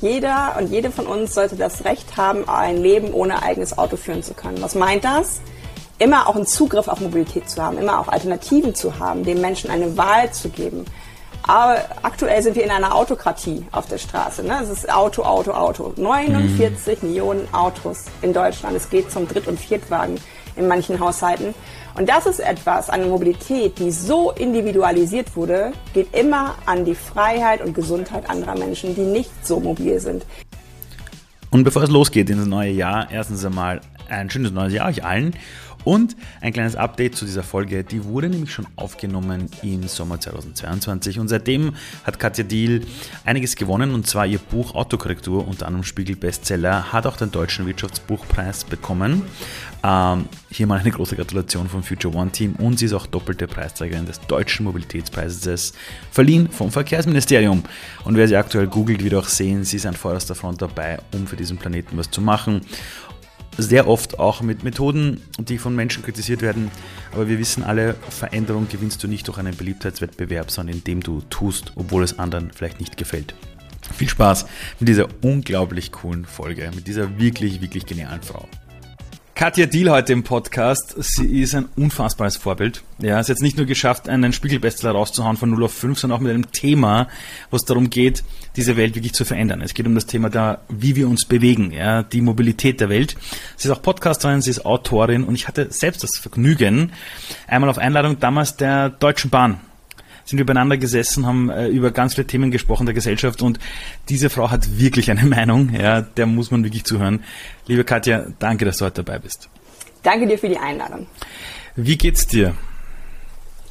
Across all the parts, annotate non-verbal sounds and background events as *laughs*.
Jeder und jede von uns sollte das Recht haben, ein Leben ohne eigenes Auto führen zu können. Was meint das? Immer auch einen Zugriff auf Mobilität zu haben, immer auch Alternativen zu haben, den Menschen eine Wahl zu geben. Aber aktuell sind wir in einer Autokratie auf der Straße. Ne? Es ist Auto, Auto, Auto. 49 mhm. Millionen Autos in Deutschland. Es geht zum Dritt- und Viertwagen in manchen Haushalten. Und das ist etwas, eine Mobilität, die so individualisiert wurde, geht immer an die Freiheit und Gesundheit anderer Menschen, die nicht so mobil sind. Und bevor es losgeht in das neue Jahr, erstens einmal ein schönes neues Jahr euch allen und ein kleines Update zu dieser Folge. Die wurde nämlich schon aufgenommen im Sommer 2022 und seitdem hat Katja Diel einiges gewonnen und zwar ihr Buch Autokorrektur, unter anderem Spiegel Bestseller, hat auch den Deutschen Wirtschaftsbuchpreis bekommen. Ähm, hier mal eine große Gratulation vom Future One Team und sie ist auch doppelte Preisträgerin des Deutschen Mobilitätspreises, verliehen vom Verkehrsministerium. Und wer sie aktuell googelt, wird auch sehen, sie ist an vorderster Front dabei, um für diesen Planeten was zu machen sehr oft auch mit Methoden, die von Menschen kritisiert werden. Aber wir wissen alle, Veränderung gewinnst du nicht durch einen Beliebtheitswettbewerb, sondern indem du tust, obwohl es anderen vielleicht nicht gefällt. Viel Spaß mit dieser unglaublich coolen Folge, mit dieser wirklich, wirklich genialen Frau. Katja Diel heute im Podcast. Sie ist ein unfassbares Vorbild. Ja, sie hat es nicht nur geschafft, einen Spiegelbestseller rauszuhauen von 0 auf 5, sondern auch mit einem Thema, wo es darum geht, diese Welt wirklich zu verändern. Es geht um das Thema da, wie wir uns bewegen, ja, die Mobilität der Welt. Sie ist auch Podcasterin, sie ist Autorin und ich hatte selbst das Vergnügen, einmal auf Einladung damals der Deutschen Bahn sind wir beieinander gesessen, haben äh, über ganz viele Themen gesprochen der Gesellschaft und diese Frau hat wirklich eine *laughs* Meinung, ja, der muss man wirklich zuhören. Liebe Katja, danke, dass du heute dabei bist. Danke dir für die Einladung. Wie geht's dir?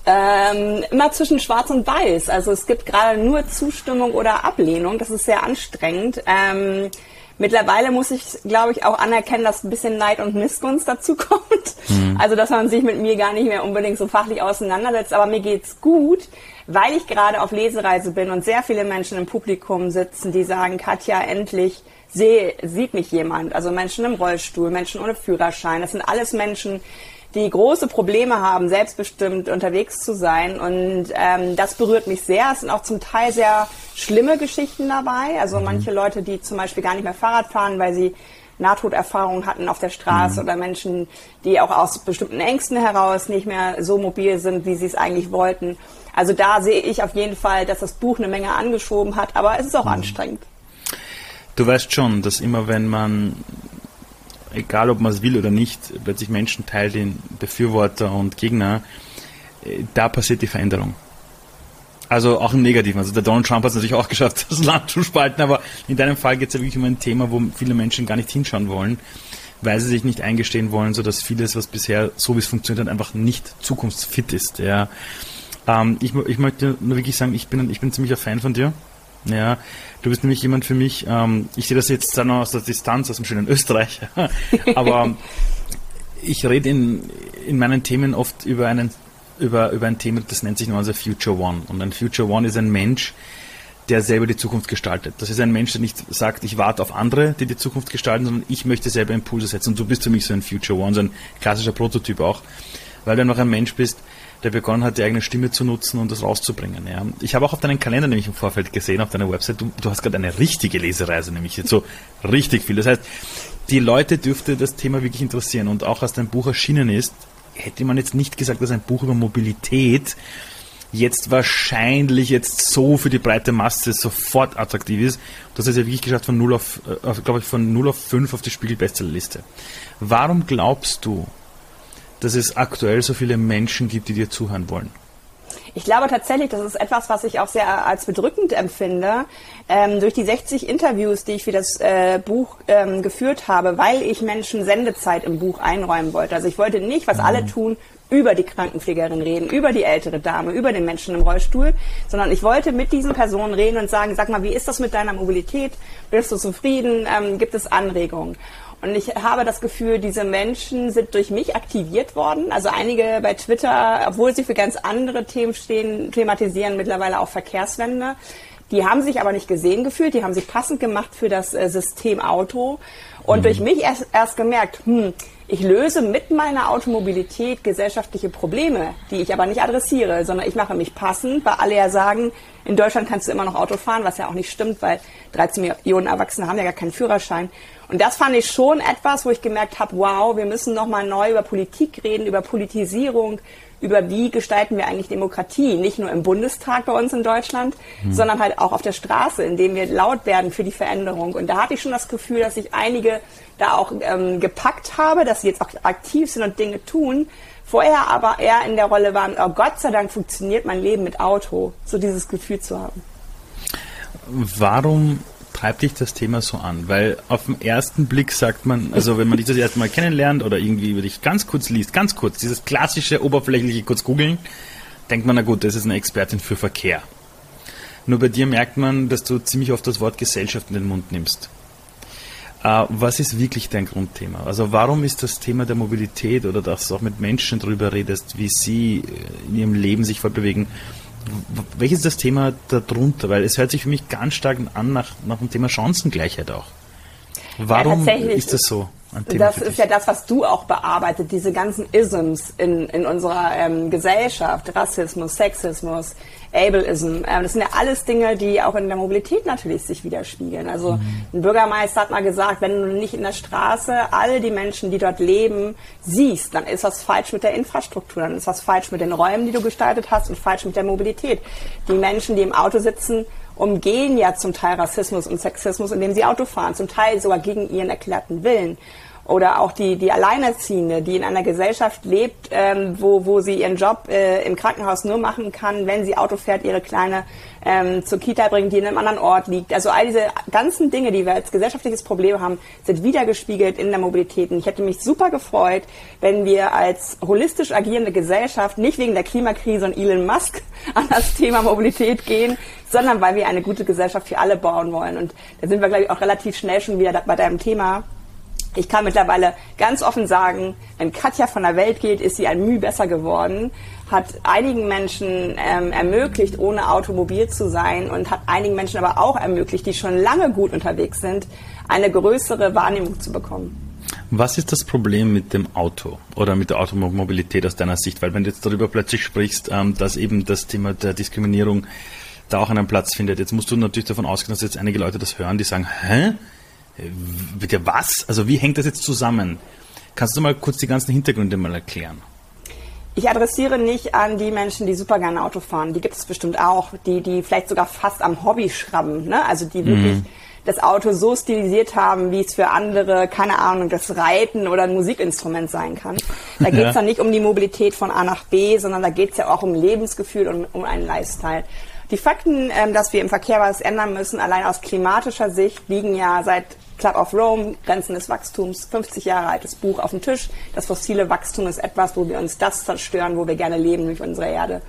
Ähm, immer zwischen Schwarz und Weiß. Also es gibt gerade nur Zustimmung oder Ablehnung. Das ist sehr anstrengend. Ähm, Mittlerweile muss ich, glaube ich, auch anerkennen, dass ein bisschen Neid und Missgunst dazu *laughs* kommt. Mhm. Also, dass man sich mit mir gar nicht mehr unbedingt so fachlich auseinandersetzt. Aber mir geht's gut, weil ich gerade auf Lesereise bin und sehr viele Menschen im Publikum sitzen, die sagen, Katja, endlich seh, sieht mich jemand. Also Menschen im Rollstuhl, Menschen ohne Führerschein. Das sind alles Menschen, die große Probleme haben, selbstbestimmt unterwegs zu sein. Und ähm, das berührt mich sehr. Es sind auch zum Teil sehr schlimme Geschichten dabei. Also mhm. manche Leute, die zum Beispiel gar nicht mehr Fahrrad fahren, weil sie Nahtoderfahrungen hatten auf der Straße mhm. oder Menschen, die auch aus bestimmten Ängsten heraus nicht mehr so mobil sind, wie sie es eigentlich wollten. Also da sehe ich auf jeden Fall, dass das Buch eine Menge angeschoben hat, aber es ist auch mhm. anstrengend. Du weißt schon, dass immer wenn man egal ob man es will oder nicht, plötzlich Menschen teilt in Befürworter und Gegner, äh, da passiert die Veränderung. Also auch im Negativen. Also der Donald Trump hat es natürlich auch *laughs* geschafft, das Land zu spalten, aber in deinem Fall geht es ja wirklich um ein Thema, wo viele Menschen gar nicht hinschauen wollen, weil sie sich nicht eingestehen wollen, sodass vieles, was bisher so wie es funktioniert hat, einfach nicht zukunftsfit ist. Ja. Ähm, ich, ich möchte nur wirklich sagen, ich bin, ich bin ziemlicher Fan von dir. Ja, du bist nämlich jemand für mich, ähm, ich sehe das jetzt dann aus der Distanz, aus dem schönen Österreich, *laughs* aber ich rede in, in meinen Themen oft über, einen, über, über ein Thema, das nennt sich nur also Future One. Und ein Future One ist ein Mensch, der selber die Zukunft gestaltet. Das ist ein Mensch, der nicht sagt, ich warte auf andere, die die Zukunft gestalten, sondern ich möchte selber Impulse setzen. Und du bist für mich so ein Future One, so ein klassischer Prototyp auch, weil du noch ein Mensch bist, der begonnen hat, die eigene Stimme zu nutzen und das rauszubringen. Ja. Ich habe auch auf deinen Kalender nämlich im Vorfeld gesehen, auf deiner Website, du, du hast gerade eine richtige Lesereise, nämlich jetzt so richtig viel. Das heißt, die Leute dürfte das Thema wirklich interessieren und auch als dein Buch erschienen ist, hätte man jetzt nicht gesagt, dass ein Buch über Mobilität jetzt wahrscheinlich jetzt so für die breite Masse sofort attraktiv ist. Das ist ja wirklich geschafft von 0 auf, äh, glaube ich, von 0 auf 5 auf die Spiegel-Bestsellerliste. Warum glaubst du, dass es aktuell so viele Menschen gibt, die dir zuhören wollen? Ich glaube tatsächlich, das ist etwas, was ich auch sehr als bedrückend empfinde. Ähm, durch die 60 Interviews, die ich für das äh, Buch ähm, geführt habe, weil ich Menschen Sendezeit im Buch einräumen wollte. Also ich wollte nicht, was mhm. alle tun, über die Krankenpflegerin reden, über die ältere Dame, über den Menschen im Rollstuhl, sondern ich wollte mit diesen Personen reden und sagen, sag mal, wie ist das mit deiner Mobilität? Bist du zufrieden? Ähm, gibt es Anregungen? Und ich habe das Gefühl, diese Menschen sind durch mich aktiviert worden. Also einige bei Twitter, obwohl sie für ganz andere Themen stehen, thematisieren mittlerweile auch Verkehrswende. Die haben sich aber nicht gesehen gefühlt, die haben sich passend gemacht für das äh, System Auto und mhm. durch mich erst, erst gemerkt, hm, ich löse mit meiner Automobilität gesellschaftliche Probleme, die ich aber nicht adressiere, sondern ich mache mich passend, weil alle ja sagen, in Deutschland kannst du immer noch Auto fahren, was ja auch nicht stimmt, weil 13 Millionen Erwachsene haben ja gar keinen Führerschein. Und das fand ich schon etwas, wo ich gemerkt habe, wow, wir müssen nochmal neu über Politik reden, über Politisierung, über wie gestalten wir eigentlich Demokratie, nicht nur im Bundestag bei uns in Deutschland, mhm. sondern halt auch auf der Straße, indem wir laut werden für die Veränderung. Und da hatte ich schon das Gefühl, dass sich einige da auch ähm, gepackt habe, dass sie jetzt auch aktiv sind und Dinge tun. Vorher aber eher in der Rolle waren, oh Gott sei Dank funktioniert mein Leben mit Auto, so dieses Gefühl zu haben. Warum treibt dich das Thema so an? Weil auf den ersten Blick sagt man, also wenn man dich das erste Mal kennenlernt oder irgendwie über dich ganz kurz liest, ganz kurz, dieses klassische oberflächliche kurz googeln, denkt man, na gut, das ist eine Expertin für Verkehr. Nur bei dir merkt man, dass du ziemlich oft das Wort Gesellschaft in den Mund nimmst. Äh, was ist wirklich dein Grundthema? Also warum ist das Thema der Mobilität oder dass du auch mit Menschen darüber redest, wie sie äh, in ihrem Leben sich fortbewegen, welches ist das Thema darunter? Weil es hört sich für mich ganz stark an nach, nach dem Thema Chancengleichheit auch. Warum ja, ist das so? das ist ja das, was du auch bearbeitet, diese ganzen Isms in, in unserer ähm, Gesellschaft, Rassismus, Sexismus, Ableism. Ähm, das sind ja alles Dinge, die auch in der Mobilität natürlich sich widerspiegeln. Also mhm. ein Bürgermeister hat mal gesagt, wenn du nicht in der Straße all die Menschen, die dort leben, siehst, dann ist was falsch mit der Infrastruktur, dann ist was falsch mit den Räumen, die du gestaltet hast und falsch mit der Mobilität. Die Menschen, die im Auto sitzen, umgehen ja zum Teil Rassismus und Sexismus, indem sie Auto fahren, zum Teil sogar gegen ihren erklärten Willen. Oder auch die, die Alleinerziehende, die in einer Gesellschaft lebt, ähm, wo, wo sie ihren Job äh, im Krankenhaus nur machen kann, wenn sie Auto fährt, ihre Kleine ähm, zur Kita bringt, die in einem anderen Ort liegt. Also all diese ganzen Dinge, die wir als gesellschaftliches Problem haben, sind wiedergespiegelt in der Mobilität. Und ich hätte mich super gefreut, wenn wir als holistisch agierende Gesellschaft nicht wegen der Klimakrise und Elon Musk *laughs* an das Thema Mobilität gehen, sondern weil wir eine gute Gesellschaft für alle bauen wollen. Und da sind wir, glaube ich, auch relativ schnell schon wieder bei deinem Thema ich kann mittlerweile ganz offen sagen, wenn Katja von der Welt geht, ist sie ein Mühe besser geworden, hat einigen Menschen ähm, ermöglicht, ohne Automobil zu sein und hat einigen Menschen aber auch ermöglicht, die schon lange gut unterwegs sind, eine größere Wahrnehmung zu bekommen. Was ist das Problem mit dem Auto oder mit der Automobilität aus deiner Sicht? Weil wenn du jetzt darüber plötzlich sprichst, ähm, dass eben das Thema der Diskriminierung da auch einen Platz findet, jetzt musst du natürlich davon ausgehen, dass jetzt einige Leute das hören, die sagen, hä? Bitte was? Also wie hängt das jetzt zusammen? Kannst du mal kurz die ganzen Hintergründe mal erklären? Ich adressiere nicht an die Menschen, die super gerne Auto fahren. Die gibt es bestimmt auch, die, die vielleicht sogar fast am Hobby schrammen. Ne? Also die wirklich mhm. das Auto so stilisiert haben, wie es für andere, keine Ahnung, das Reiten oder ein Musikinstrument sein kann. Da geht es ja. dann nicht um die Mobilität von A nach B, sondern da geht es ja auch um Lebensgefühl und um einen Lifestyle. Die Fakten, ähm, dass wir im Verkehr was ändern müssen, allein aus klimatischer Sicht, liegen ja seit Club of Rome, Grenzen des Wachstums, 50 Jahre altes Buch auf dem Tisch. Das fossile Wachstum ist etwas, wo wir uns das zerstören, wo wir gerne leben durch unsere Erde.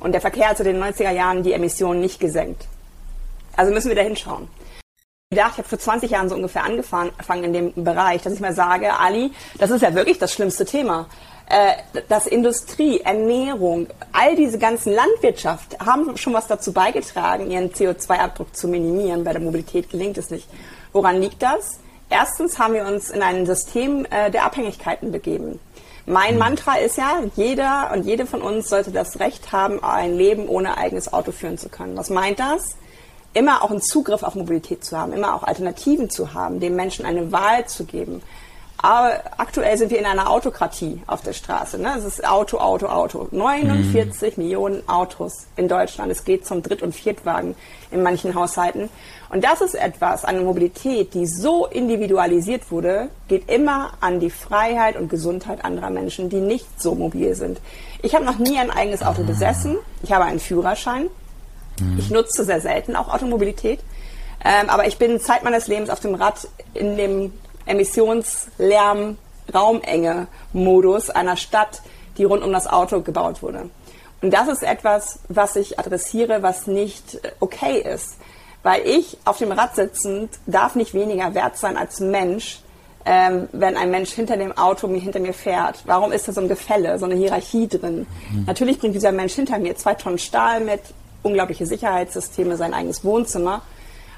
Und der Verkehr hat zu den 90er Jahren die Emissionen nicht gesenkt. Also müssen wir da hinschauen. Ich dachte, ich habe vor 20 Jahren so ungefähr angefangen in dem Bereich, dass ich mal sage, Ali, das ist ja wirklich das schlimmste Thema. Äh, dass Industrie, Ernährung, all diese ganzen Landwirtschaft haben schon was dazu beigetragen, ihren CO2-Abdruck zu minimieren. Bei der Mobilität gelingt es nicht. Woran liegt das? Erstens haben wir uns in ein System äh, der Abhängigkeiten begeben. Mein mhm. Mantra ist ja, jeder und jede von uns sollte das Recht haben, ein Leben ohne eigenes Auto führen zu können. Was meint das? Immer auch einen Zugriff auf Mobilität zu haben, immer auch Alternativen zu haben, den Menschen eine Wahl zu geben. Aber aktuell sind wir in einer Autokratie auf der Straße. Ne? Es ist Auto, Auto, Auto. 49 mhm. Millionen Autos in Deutschland. Es geht zum Dritt- und Viertwagen in manchen Haushalten. Und das ist etwas, eine Mobilität, die so individualisiert wurde, geht immer an die Freiheit und Gesundheit anderer Menschen, die nicht so mobil sind. Ich habe noch nie ein eigenes Auto besessen. Ich habe einen Führerschein. Mhm. Ich nutze sehr selten auch Automobilität. Ähm, aber ich bin Zeit meines Lebens auf dem Rad in dem Emissionslärm, Raumenge Modus einer Stadt, die rund um das Auto gebaut wurde. Und das ist etwas, was ich adressiere, was nicht okay ist. Weil ich auf dem Rad sitzend darf nicht weniger wert sein als Mensch, ähm, wenn ein Mensch hinter dem Auto mir hinter mir fährt. Warum ist da so ein Gefälle, so eine Hierarchie drin? Mhm. Natürlich bringt dieser Mensch hinter mir zwei Tonnen Stahl mit, unglaubliche Sicherheitssysteme, sein eigenes Wohnzimmer.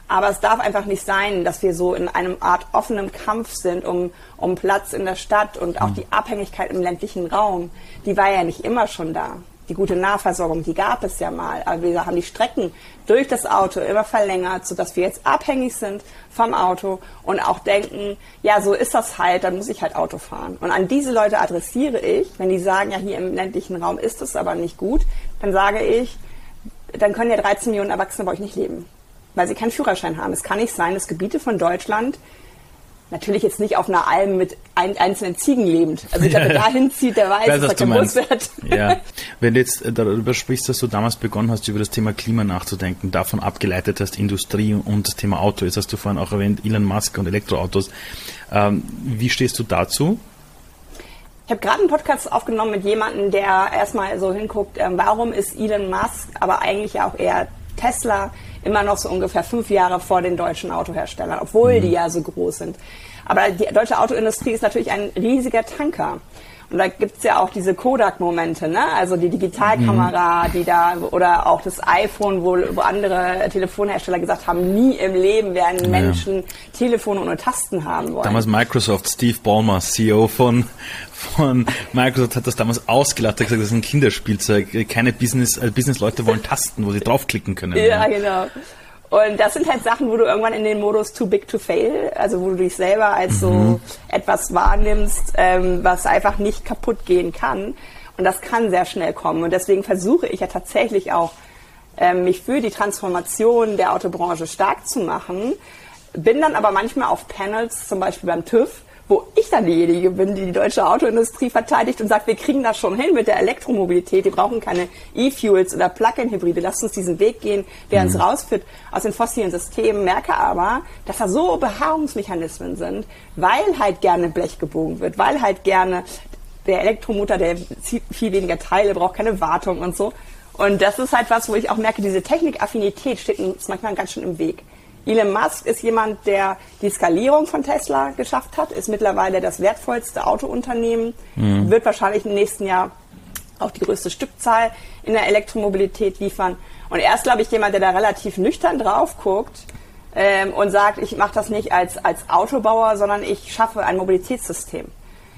Aber es darf einfach nicht sein, dass wir so in einem Art offenem Kampf sind um, um Platz in der Stadt und auch mhm. die Abhängigkeit im ländlichen Raum, die war ja nicht immer schon da. Die gute Nahversorgung, die gab es ja mal. Aber wir haben die Strecken durch das Auto immer verlängert, sodass wir jetzt abhängig sind vom Auto und auch denken, ja, so ist das halt, dann muss ich halt Auto fahren. Und an diese Leute adressiere ich, wenn die sagen, ja, hier im ländlichen Raum ist es aber nicht gut, dann sage ich, dann können ja 13 Millionen Erwachsene bei euch nicht leben weil sie keinen Führerschein haben. Es kann nicht sein, dass Gebiete von Deutschland Natürlich jetzt nicht auf einer Alm mit ein, einzelnen Ziegen lebend. Also wer ja, dahin zieht, der weiß, dass er kein Bus wird. Ja. *laughs* Wenn du jetzt darüber sprichst, dass du damals begonnen hast, über das Thema Klima nachzudenken, davon abgeleitet hast, Industrie und das Thema Auto, jetzt hast du vorhin auch erwähnt, Elon Musk und Elektroautos. Ähm, wie stehst du dazu? Ich habe gerade einen Podcast aufgenommen mit jemandem, der erstmal so hinguckt, äh, warum ist Elon Musk, aber eigentlich auch eher Tesla immer noch so ungefähr fünf Jahre vor den deutschen Autoherstellern, obwohl mhm. die ja so groß sind. Aber die deutsche Autoindustrie ist natürlich ein riesiger Tanker. Und da gibt's ja auch diese Kodak-Momente, ne? Also die Digitalkamera, mhm. die da, oder auch das iPhone, wo, wo andere Telefonhersteller gesagt haben, nie im Leben werden Menschen ja. Telefone ohne Tasten haben wollen. Damals Microsoft, Steve Ballmer, CEO von, von Microsoft hat das damals ausgelacht, hat gesagt, das ist ein Kinderspielzeug. Keine Business, äh, Business-Leute wollen Tasten, wo sie draufklicken können. Ja, ja, genau. Und das sind halt Sachen, wo du irgendwann in den Modus too big to fail, also wo du dich selber als mhm. so etwas wahrnimmst, ähm, was einfach nicht kaputt gehen kann. Und das kann sehr schnell kommen. Und deswegen versuche ich ja tatsächlich auch, ähm, mich für die Transformation der Autobranche stark zu machen. Bin dann aber manchmal auf Panels, zum Beispiel beim TÜV, wo ich dann diejenige bin, die die deutsche Autoindustrie verteidigt und sagt, wir kriegen das schon hin mit der Elektromobilität, wir brauchen keine E-Fuels oder Plug-in-Hybride, lasst uns diesen Weg gehen, der mhm. uns rausführt aus den fossilen Systemen, merke aber, dass da so Beharrungsmechanismen sind, weil halt gerne Blech gebogen wird, weil halt gerne der Elektromotor, der viel weniger Teile braucht, keine Wartung und so. Und das ist halt was, wo ich auch merke, diese Technikaffinität steht uns manchmal ganz schön im Weg. Elon Musk ist jemand, der die Skalierung von Tesla geschafft hat, ist mittlerweile das wertvollste Autounternehmen, mhm. wird wahrscheinlich im nächsten Jahr auch die größte Stückzahl in der Elektromobilität liefern. Und er ist, glaube ich, jemand, der da relativ nüchtern drauf guckt ähm, und sagt, ich mache das nicht als, als Autobauer, sondern ich schaffe ein Mobilitätssystem.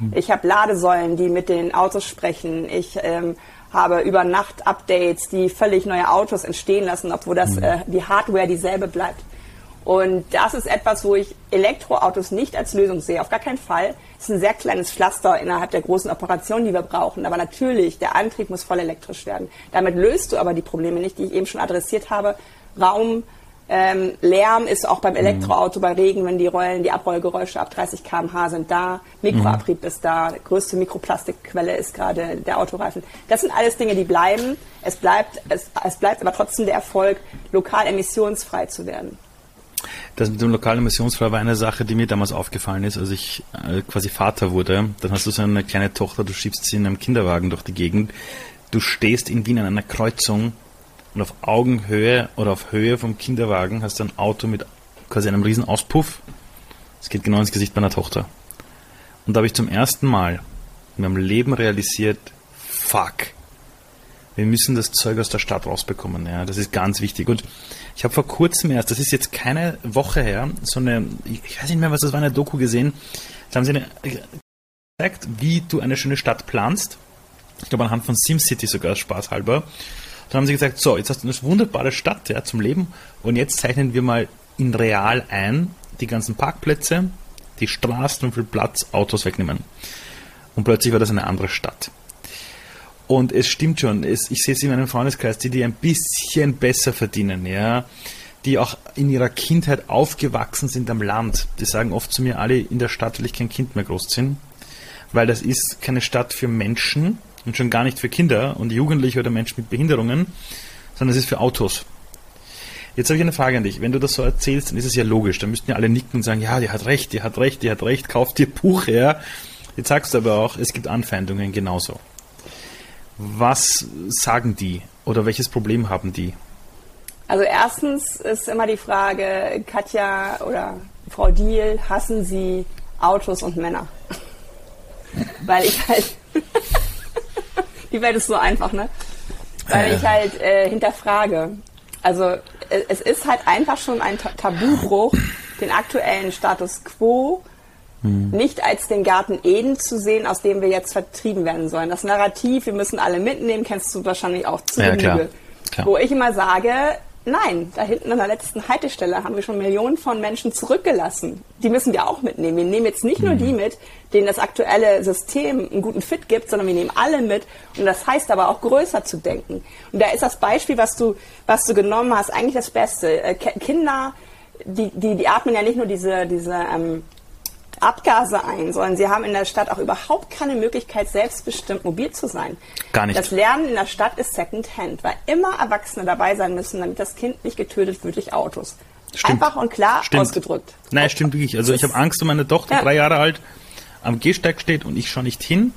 Mhm. Ich habe Ladesäulen, die mit den Autos sprechen. Ich ähm, habe über Nacht Updates, die völlig neue Autos entstehen lassen, obwohl das, mhm. äh, die Hardware dieselbe bleibt. Und das ist etwas, wo ich Elektroautos nicht als Lösung sehe. Auf gar keinen Fall. Es ist ein sehr kleines Pflaster innerhalb der großen Operation, die wir brauchen. Aber natürlich, der Antrieb muss voll elektrisch werden. Damit löst du aber die Probleme nicht, die ich eben schon adressiert habe. Raum, ähm, Lärm ist auch beim mhm. Elektroauto bei Regen, wenn die Rollen, die Abrollgeräusche ab 30 km/h sind da. Mikroabrieb mhm. ist da. Die größte Mikroplastikquelle ist gerade der Autoreifen. Das sind alles Dinge, die bleiben. Es bleibt, es, es bleibt aber trotzdem der Erfolg, lokal emissionsfrei zu werden. Das mit dem lokalen Emissionsfrei war eine Sache, die mir damals aufgefallen ist, als ich äh, quasi Vater wurde. Dann hast du so eine kleine Tochter, du schiebst sie in einem Kinderwagen durch die Gegend. Du stehst in Wien an einer Kreuzung und auf Augenhöhe oder auf Höhe vom Kinderwagen hast du ein Auto mit quasi einem riesen Auspuff. Es geht genau ins Gesicht meiner Tochter. Und da habe ich zum ersten Mal in meinem Leben realisiert, fuck, wir müssen das Zeug aus der Stadt rausbekommen. Ja, das ist ganz wichtig. Und ich habe vor kurzem erst, das ist jetzt keine Woche her, so eine, ich weiß nicht mehr, was das war, eine Doku gesehen. Da haben sie gezeigt, wie du eine schöne Stadt planst. Ich glaube anhand von SimCity sogar, spaßhalber. Dann haben sie gesagt, so, jetzt hast du eine wunderbare Stadt ja, zum Leben und jetzt zeichnen wir mal in real ein die ganzen Parkplätze, die Straßen und viel Platz Autos wegnehmen. Und plötzlich war das eine andere Stadt. Und es stimmt schon, es, ich sehe es in meinem Freundeskreis, die, die ein bisschen besser verdienen, ja, die auch in ihrer Kindheit aufgewachsen sind am Land. Die sagen oft zu mir, alle in der Stadt will ich kein Kind mehr großziehen, weil das ist keine Stadt für Menschen und schon gar nicht für Kinder und Jugendliche oder Menschen mit Behinderungen, sondern es ist für Autos. Jetzt habe ich eine Frage an dich. Wenn du das so erzählst, dann ist es ja logisch. Dann müssten ja alle nicken und sagen, ja, die hat recht, die hat recht, die hat recht, kauf dir Buch her. Jetzt sagst du aber auch, es gibt Anfeindungen genauso. Was sagen die oder welches Problem haben die? Also erstens ist immer die Frage, Katja oder Frau Diel, hassen Sie Autos und Männer? *laughs* Weil ich halt, *laughs* die Welt ist so einfach, ne? Weil ich halt äh, hinterfrage. Also es ist halt einfach schon ein Tabubruch, den aktuellen Status quo hm. nicht als den Garten Eden zu sehen, aus dem wir jetzt vertrieben werden sollen. Das Narrativ, wir müssen alle mitnehmen, kennst du wahrscheinlich auch zu ja, klar. Klar. Wo ich immer sage, Nein, da hinten an der letzten Haltestelle haben wir schon Millionen von Menschen zurückgelassen. Die müssen wir auch mitnehmen. Wir nehmen jetzt nicht nur mhm. die mit, denen das aktuelle System einen guten Fit gibt, sondern wir nehmen alle mit. Und das heißt aber auch größer zu denken. Und da ist das Beispiel, was du, was du genommen hast, eigentlich das Beste. Äh, Kinder, die, die, die atmen ja nicht nur diese, diese ähm, Abgase ein, sondern sie haben in der Stadt auch überhaupt keine Möglichkeit, selbstbestimmt mobil zu sein. Gar nicht. Das Lernen in der Stadt ist Secondhand, weil immer Erwachsene dabei sein müssen, damit das Kind nicht getötet wird durch Autos. Stimmt. Einfach und klar stimmt. ausgedrückt. Nein, stimmt wirklich. Also ich habe Angst um meine Tochter, ja. drei Jahre alt, am Gehsteig steht und ich schaue nicht hin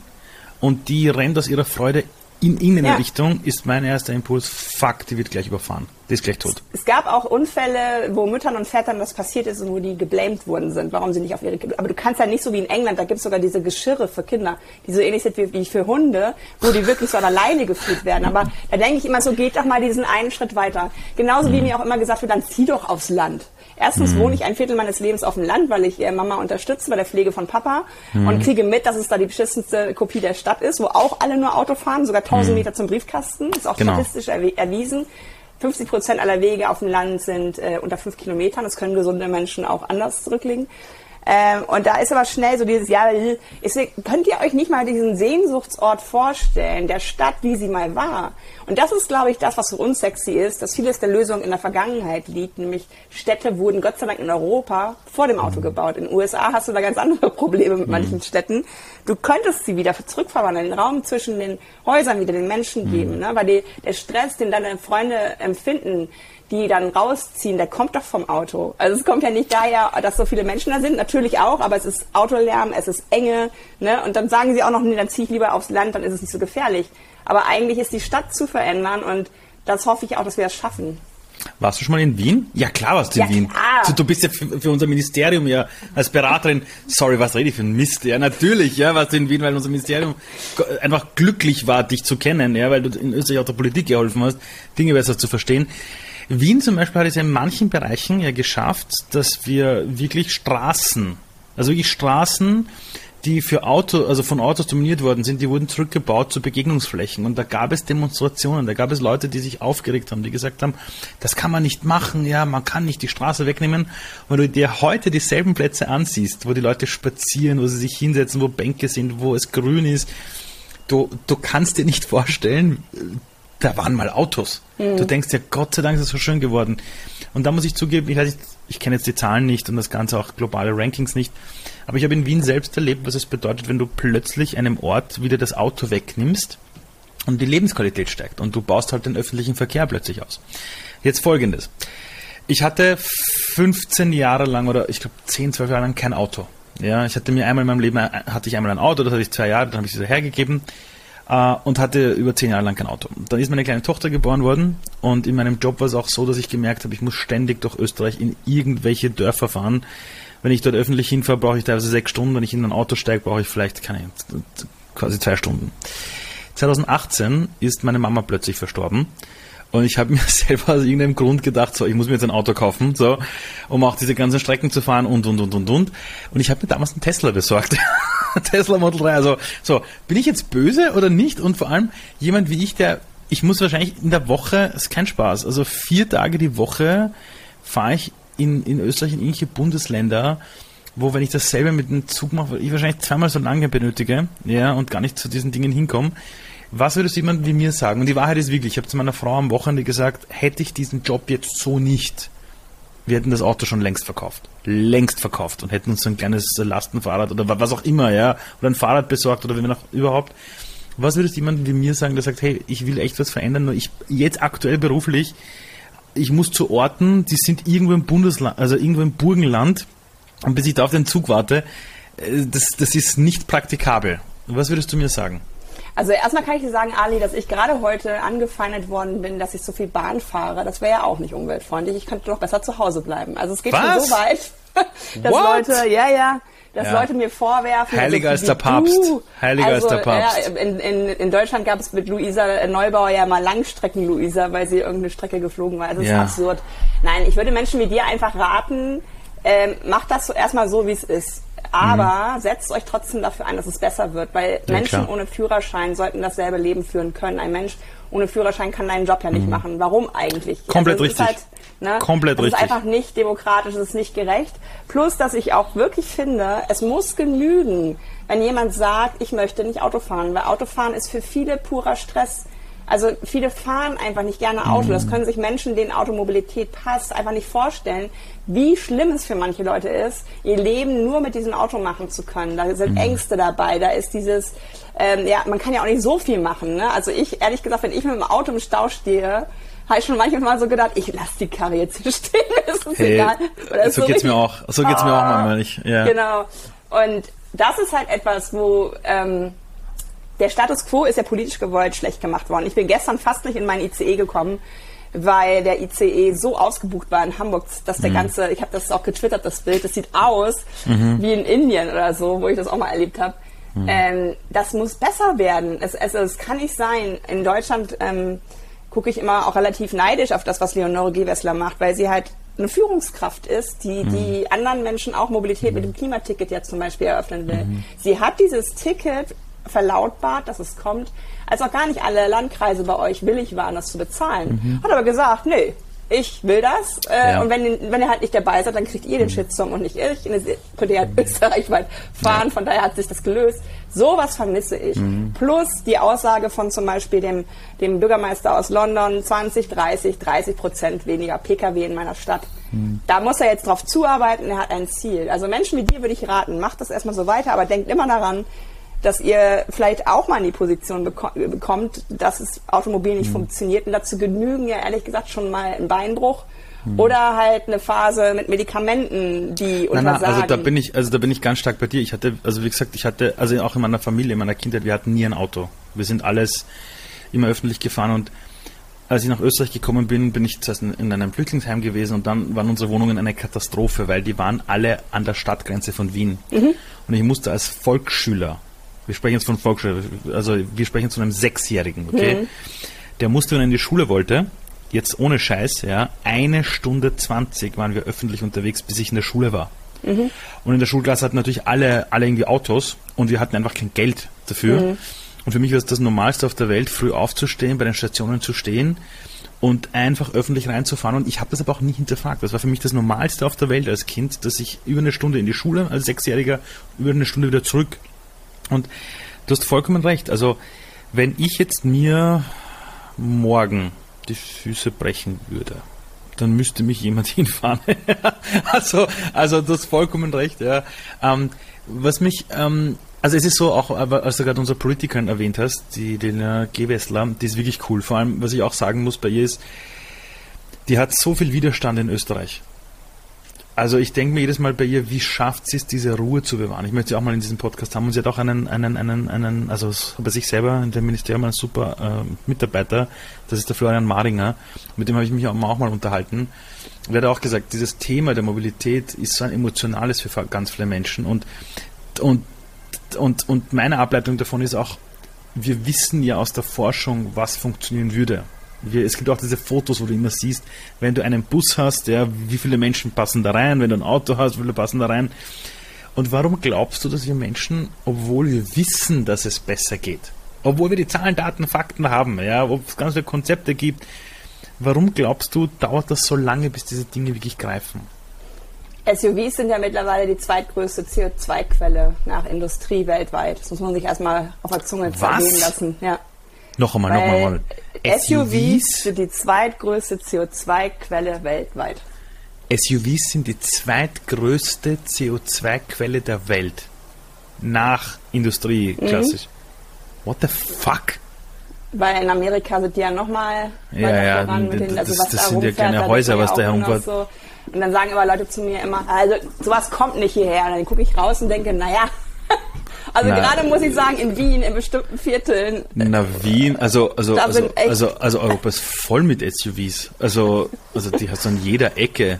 und die rennt aus ihrer Freude in Innenrichtung, ja. ist mein erster Impuls, fuck, die wird gleich überfahren. Die ist gleich tot. Es gab auch Unfälle, wo Müttern und Vätern das passiert ist und wo die geblamed worden sind, warum sie nicht auf ihre Kinder. Aber du kannst ja nicht so wie in England, da gibt es sogar diese Geschirre für Kinder, die so ähnlich sind wie, wie für Hunde, wo die wirklich so an der Leine geführt werden. Aber da denke ich immer so, geht doch mal diesen einen Schritt weiter. Genauso mhm. wie mir auch immer gesagt wird, dann zieh doch aufs Land. Erstens mhm. wohne ich ein Viertel meines Lebens auf dem Land, weil ich äh, Mama unterstütze bei der Pflege von Papa mhm. und kriege mit, dass es da die beschissenste Kopie der Stadt ist, wo auch alle nur Auto fahren, sogar 1000 mhm. Meter zum Briefkasten. Ist auch genau. statistisch erwiesen. 50 Prozent aller Wege auf dem Land sind äh, unter fünf Kilometern. Das können gesunde Menschen auch anders zurücklegen. Ähm, und da ist aber schnell so dieses, ja, ist, könnt ihr euch nicht mal diesen Sehnsuchtsort vorstellen, der Stadt, wie sie mal war? Und das ist, glaube ich, das, was so unsexy ist, dass vieles der Lösung in der Vergangenheit liegt, nämlich Städte wurden Gott sei Dank in Europa vor dem Auto mhm. gebaut. In den USA hast du da ganz andere *laughs* Probleme mit mhm. manchen Städten. Du könntest sie wieder zurückverwandeln, den Raum zwischen den Häusern wieder den Menschen mhm. geben, ne? weil die, der Stress, den deine Freunde empfinden, die dann rausziehen, der kommt doch vom Auto. Also es kommt ja nicht daher, dass so viele Menschen da sind, natürlich auch, aber es ist Autolärm, es ist Enge, ne? Und dann sagen sie auch noch, nee, dann ziehe ich lieber aufs Land, dann ist es nicht so gefährlich. Aber eigentlich ist die Stadt zu verändern und das hoffe ich auch, dass wir es schaffen. Warst du schon mal in Wien? Ja, klar warst du in ja, Wien. Du, du, bist ja für, für, unser Ministerium ja als Beraterin, sorry, was rede ich für ein Mist? Ja, natürlich, ja, warst du in Wien, weil unser Ministerium einfach glücklich war, dich zu kennen, ja, weil du in Österreich auch der Politik geholfen hast, Dinge besser zu verstehen. Wien zum Beispiel hat es ja in manchen Bereichen ja geschafft, dass wir wirklich Straßen, also wirklich Straßen, die für Auto, also von Autos dominiert worden sind, die wurden zurückgebaut zu Begegnungsflächen. Und da gab es Demonstrationen, da gab es Leute, die sich aufgeregt haben, die gesagt haben, das kann man nicht machen, ja, man kann nicht die Straße wegnehmen. Wenn du dir heute dieselben Plätze ansiehst, wo die Leute spazieren, wo sie sich hinsetzen, wo Bänke sind, wo es grün ist, du, du kannst dir nicht vorstellen, da waren mal Autos. Mhm. Du denkst ja, Gott sei Dank ist es so schön geworden. Und da muss ich zugeben, ich weiß nicht, ich kenne jetzt die Zahlen nicht und das Ganze auch globale Rankings nicht, aber ich habe in Wien selbst erlebt, was es bedeutet, wenn du plötzlich einem Ort wieder das Auto wegnimmst und die Lebensqualität steigt und du baust halt den öffentlichen Verkehr plötzlich aus. Jetzt folgendes. Ich hatte 15 Jahre lang oder ich glaube 10, 12 Jahre lang kein Auto. Ja, ich hatte mir einmal in meinem Leben hatte ich einmal ein Auto, das hatte ich zwei Jahre, dann habe ich es wieder hergegeben äh, und hatte über zehn Jahre lang kein Auto. Dann ist meine kleine Tochter geboren worden und in meinem Job war es auch so, dass ich gemerkt habe, ich muss ständig durch Österreich in irgendwelche Dörfer fahren. Wenn ich dort öffentlich hinfahre, brauche ich teilweise sechs Stunden. Wenn ich in ein Auto steige, brauche ich vielleicht keine, quasi zwei Stunden. 2018 ist meine Mama plötzlich verstorben. Und ich habe *laughs* mir selber aus irgendeinem Grund gedacht, so, ich muss mir jetzt ein Auto kaufen, so, um auch diese ganzen Strecken zu fahren und, und, und, und, und. Und ich habe mir damals einen Tesla besorgt. *laughs* *laughs* Tesla Model 3. Also, so, bin ich jetzt böse oder nicht? Und vor allem jemand wie ich, der, ich muss wahrscheinlich in der Woche, ist kein Spaß, also vier Tage die Woche fahre ich in, in Österreich in irgendwelche Bundesländer, wo, wenn ich das selber mit dem Zug mache, ich wahrscheinlich zweimal so lange benötige, ja, und gar nicht zu diesen Dingen hinkomme. Was würdest du jemand wie mir sagen? Und die Wahrheit ist wirklich, ich habe zu meiner Frau am Wochenende gesagt, hätte ich diesen Job jetzt so nicht, wir hätten das Auto schon längst verkauft. Längst verkauft und hätten uns ein kleines Lastenfahrrad oder was auch immer, ja, oder ein Fahrrad besorgt oder wenn wir noch überhaupt. Was würdest jemand wie mir sagen, der sagt, hey, ich will echt was verändern, nur ich jetzt aktuell beruflich, ich muss zu Orten, die sind irgendwo im Bundesland, also irgendwo im Burgenland, und bis ich da auf den Zug warte, äh, das, das ist nicht praktikabel. Was würdest du mir sagen? Also erstmal kann ich dir sagen, Ali, dass ich gerade heute angefeindet worden bin, dass ich so viel Bahn fahre. Das wäre ja auch nicht umweltfreundlich. Ich könnte doch besser zu Hause bleiben. Also es geht Was? schon so weit, *laughs* dass What? Leute, ja, ja, dass Ja. Leute mir vorwerfen. Heiliger als wie der Papst. Du, Heiliger als also, der Papst. Ja, in, in, in Deutschland gab es mit Luisa Neubauer ja mal Langstrecken-Luisa, weil sie irgendeine Strecke geflogen war. Das Ja. ist absurd. Nein, ich würde Menschen wie dir einfach raten, ähm, macht das so erstmal so, wie es ist. Aber setzt euch trotzdem dafür ein, dass es besser wird, weil Ja, Menschen klar. ohne Führerschein sollten dasselbe Leben führen können. Ein Mensch ohne Führerschein kann deinen Job ja nicht machen. Warum eigentlich? Mhm. Komplett es ist richtig. ne, Komplett das richtig. ist einfach nicht demokratisch, es ist nicht gerecht. Plus, dass ich auch wirklich finde, es muss genügen, wenn jemand sagt, ich möchte nicht Auto fahren, weil Autofahren ist für viele purer Stress. Also viele fahren einfach nicht gerne Auto. Das können sich Menschen, denen Automobilität passt, einfach nicht vorstellen, wie schlimm es für manche Leute ist, ihr Leben nur mit diesem Auto machen zu können. Da sind Ängste dabei, da ist dieses, ähm, ja, man kann ja auch nicht so viel machen. Ne? Also ich, ehrlich gesagt, wenn ich mit dem Auto im Stau stehe, habe ich schon manchmal so gedacht, ich lasse die Karre jetzt hier *laughs* stehen, ist es Hey, egal. Oder so geht's richtig- mir auch. So geht's mir auch Ah, manchmal nicht. Ja. Genau. Und das ist halt etwas, wo ähm, der Status quo ist ja politisch gewollt schlecht gemacht worden. Ich bin gestern fast nicht in meinen ICE gekommen, weil der ICE so ausgebucht war in Hamburg, dass Mhm. der ganze, ich habe das auch getwittert, das Bild, das sieht aus wie in Indien oder so, wo ich das auch mal erlebt habe. Mhm. Ähm, das muss besser werden. Es, es, es kann nicht sein. In Deutschland ähm, gucke ich immer auch relativ neidisch auf das, was Leonore Gewessler macht, weil sie halt eine Führungskraft ist, die, Mhm. die anderen Menschen auch Mobilität mit dem Klimaticket ja zum Beispiel eröffnen will. Mhm. Sie hat dieses Ticket verlautbart, dass es kommt, als auch gar nicht alle Landkreise bei euch willig waren, das zu bezahlen. Hat aber gesagt, nee, ich will das. Äh, Ja. Und wenn, wenn ihr halt nicht dabei seid, dann kriegt ihr den Shitstorm und nicht ich. Und ihr könnt ihr halt österreichweit fahren, von daher hat sich das gelöst. Sowas vermisse ich. Plus die Aussage von zum Beispiel dem, dem Bürgermeister aus London, 20, 30, 30 Prozent weniger Pkw in meiner Stadt. Da muss er jetzt drauf zuarbeiten, er hat ein Ziel. Also Menschen wie dir würde ich raten, macht das erstmal so weiter, aber denkt immer daran, dass ihr vielleicht auch mal in die Position beko bekommt, dass das Automobil nicht funktioniert. Und dazu genügen ja ehrlich gesagt schon mal ein Beinbruch oder halt eine Phase mit Medikamenten, die Nein, nein, untersagen. also da bin ich, also da bin ich ganz stark bei dir. Ich hatte, also wie gesagt, ich hatte, also auch in meiner Familie, in meiner Kindheit, wir hatten nie ein Auto. Wir sind alles immer öffentlich gefahren und als ich nach Österreich gekommen bin, bin ich zuerst in, in einem Flüchtlingsheim gewesen und dann waren unsere Wohnungen eine Katastrophe, weil die waren alle an der Stadtgrenze von Wien. Und ich musste als Volksschüler, wir sprechen jetzt von Volksschüler, also wir sprechen von einem Sechsjährigen, okay? Der musste, wenn er in die Schule wollte, jetzt ohne Scheiß, ja, eine Stunde 20 waren wir öffentlich unterwegs, bis ich in der Schule war. Und in der Schulklasse hatten natürlich alle, alle irgendwie Autos und wir hatten einfach kein Geld dafür. Und für mich war es das Normalste auf der Welt, früh aufzustehen, bei den Stationen zu stehen und einfach öffentlich reinzufahren. Und ich habe das aber auch nie hinterfragt. Das war für mich das Normalste auf der Welt als Kind, dass ich über eine Stunde in die Schule als Sechsjähriger, über eine Stunde wieder zurück. Und du hast vollkommen recht. Also wenn ich jetzt mir morgen die Füße brechen würde, dann müsste mich jemand *laughs* hinfahren. also, also du hast vollkommen recht, ja. Ähm, was mich, ähm, also es ist so, auch als du gerade unsere Politikerin erwähnt hast, die Lena Gewessler, die ist wirklich cool. Vor allem, was ich auch sagen muss bei ihr ist, die hat so viel Widerstand in Österreich. Also ich denke mir jedes Mal bei ihr, wie schafft sie es, diese Ruhe zu bewahren? Ich möchte sie auch mal in diesem Podcast haben und sie hat auch einen, einen, einen, einen also bei sich selber in dem Ministerium einen super äh, Mitarbeiter, das ist der Florian Maringer, mit dem habe ich mich auch mal, auch mal unterhalten. Und er hat auch gesagt, dieses Thema der Mobilität ist so ein emotionales für ganz viele Menschen und, und, und, und meine Ableitung davon ist auch, wir wissen ja aus der Forschung, was funktionieren würde. Es gibt auch diese Fotos, wo du immer siehst, wenn du einen Bus hast, ja, wie viele Menschen passen da rein, wenn du ein Auto hast, wie viele passen da rein. Und warum glaubst du, dass wir Menschen, obwohl wir wissen, dass es besser geht, obwohl wir die Zahlen, Daten, Fakten haben, ja, ob es ganz viele Konzepte gibt, warum glaubst du, dauert das so lange, bis diese Dinge wirklich greifen? SUVs sind ja mittlerweile die zweitgrößte CO2-Quelle nach Industrie weltweit. Das muss man sich erstmal auf der Zunge zergehen lassen. Ja. Noch einmal, noch einmal. SUVs sind die zweitgrößte CO2-Quelle weltweit. SUVs sind die zweitgrößte CO2-Quelle der Welt. Nach Industrie, Mhm. klassisch. What the fuck? Weil in Amerika sind die ja nochmal Ja, ja, voran mit das- den, also das- was das da sind ja kleine Häuser, was da herumfährt. So. Und dann sagen immer Leute zu mir immer, also sowas kommt nicht hierher. Und dann gucke ich raus und denke, naja, also gerade muss ich sagen, in Wien, in bestimmten Vierteln, Na, Wien, also, also, also, also, also Europa ist voll mit SUVs. Also, also die hast du an jeder Ecke.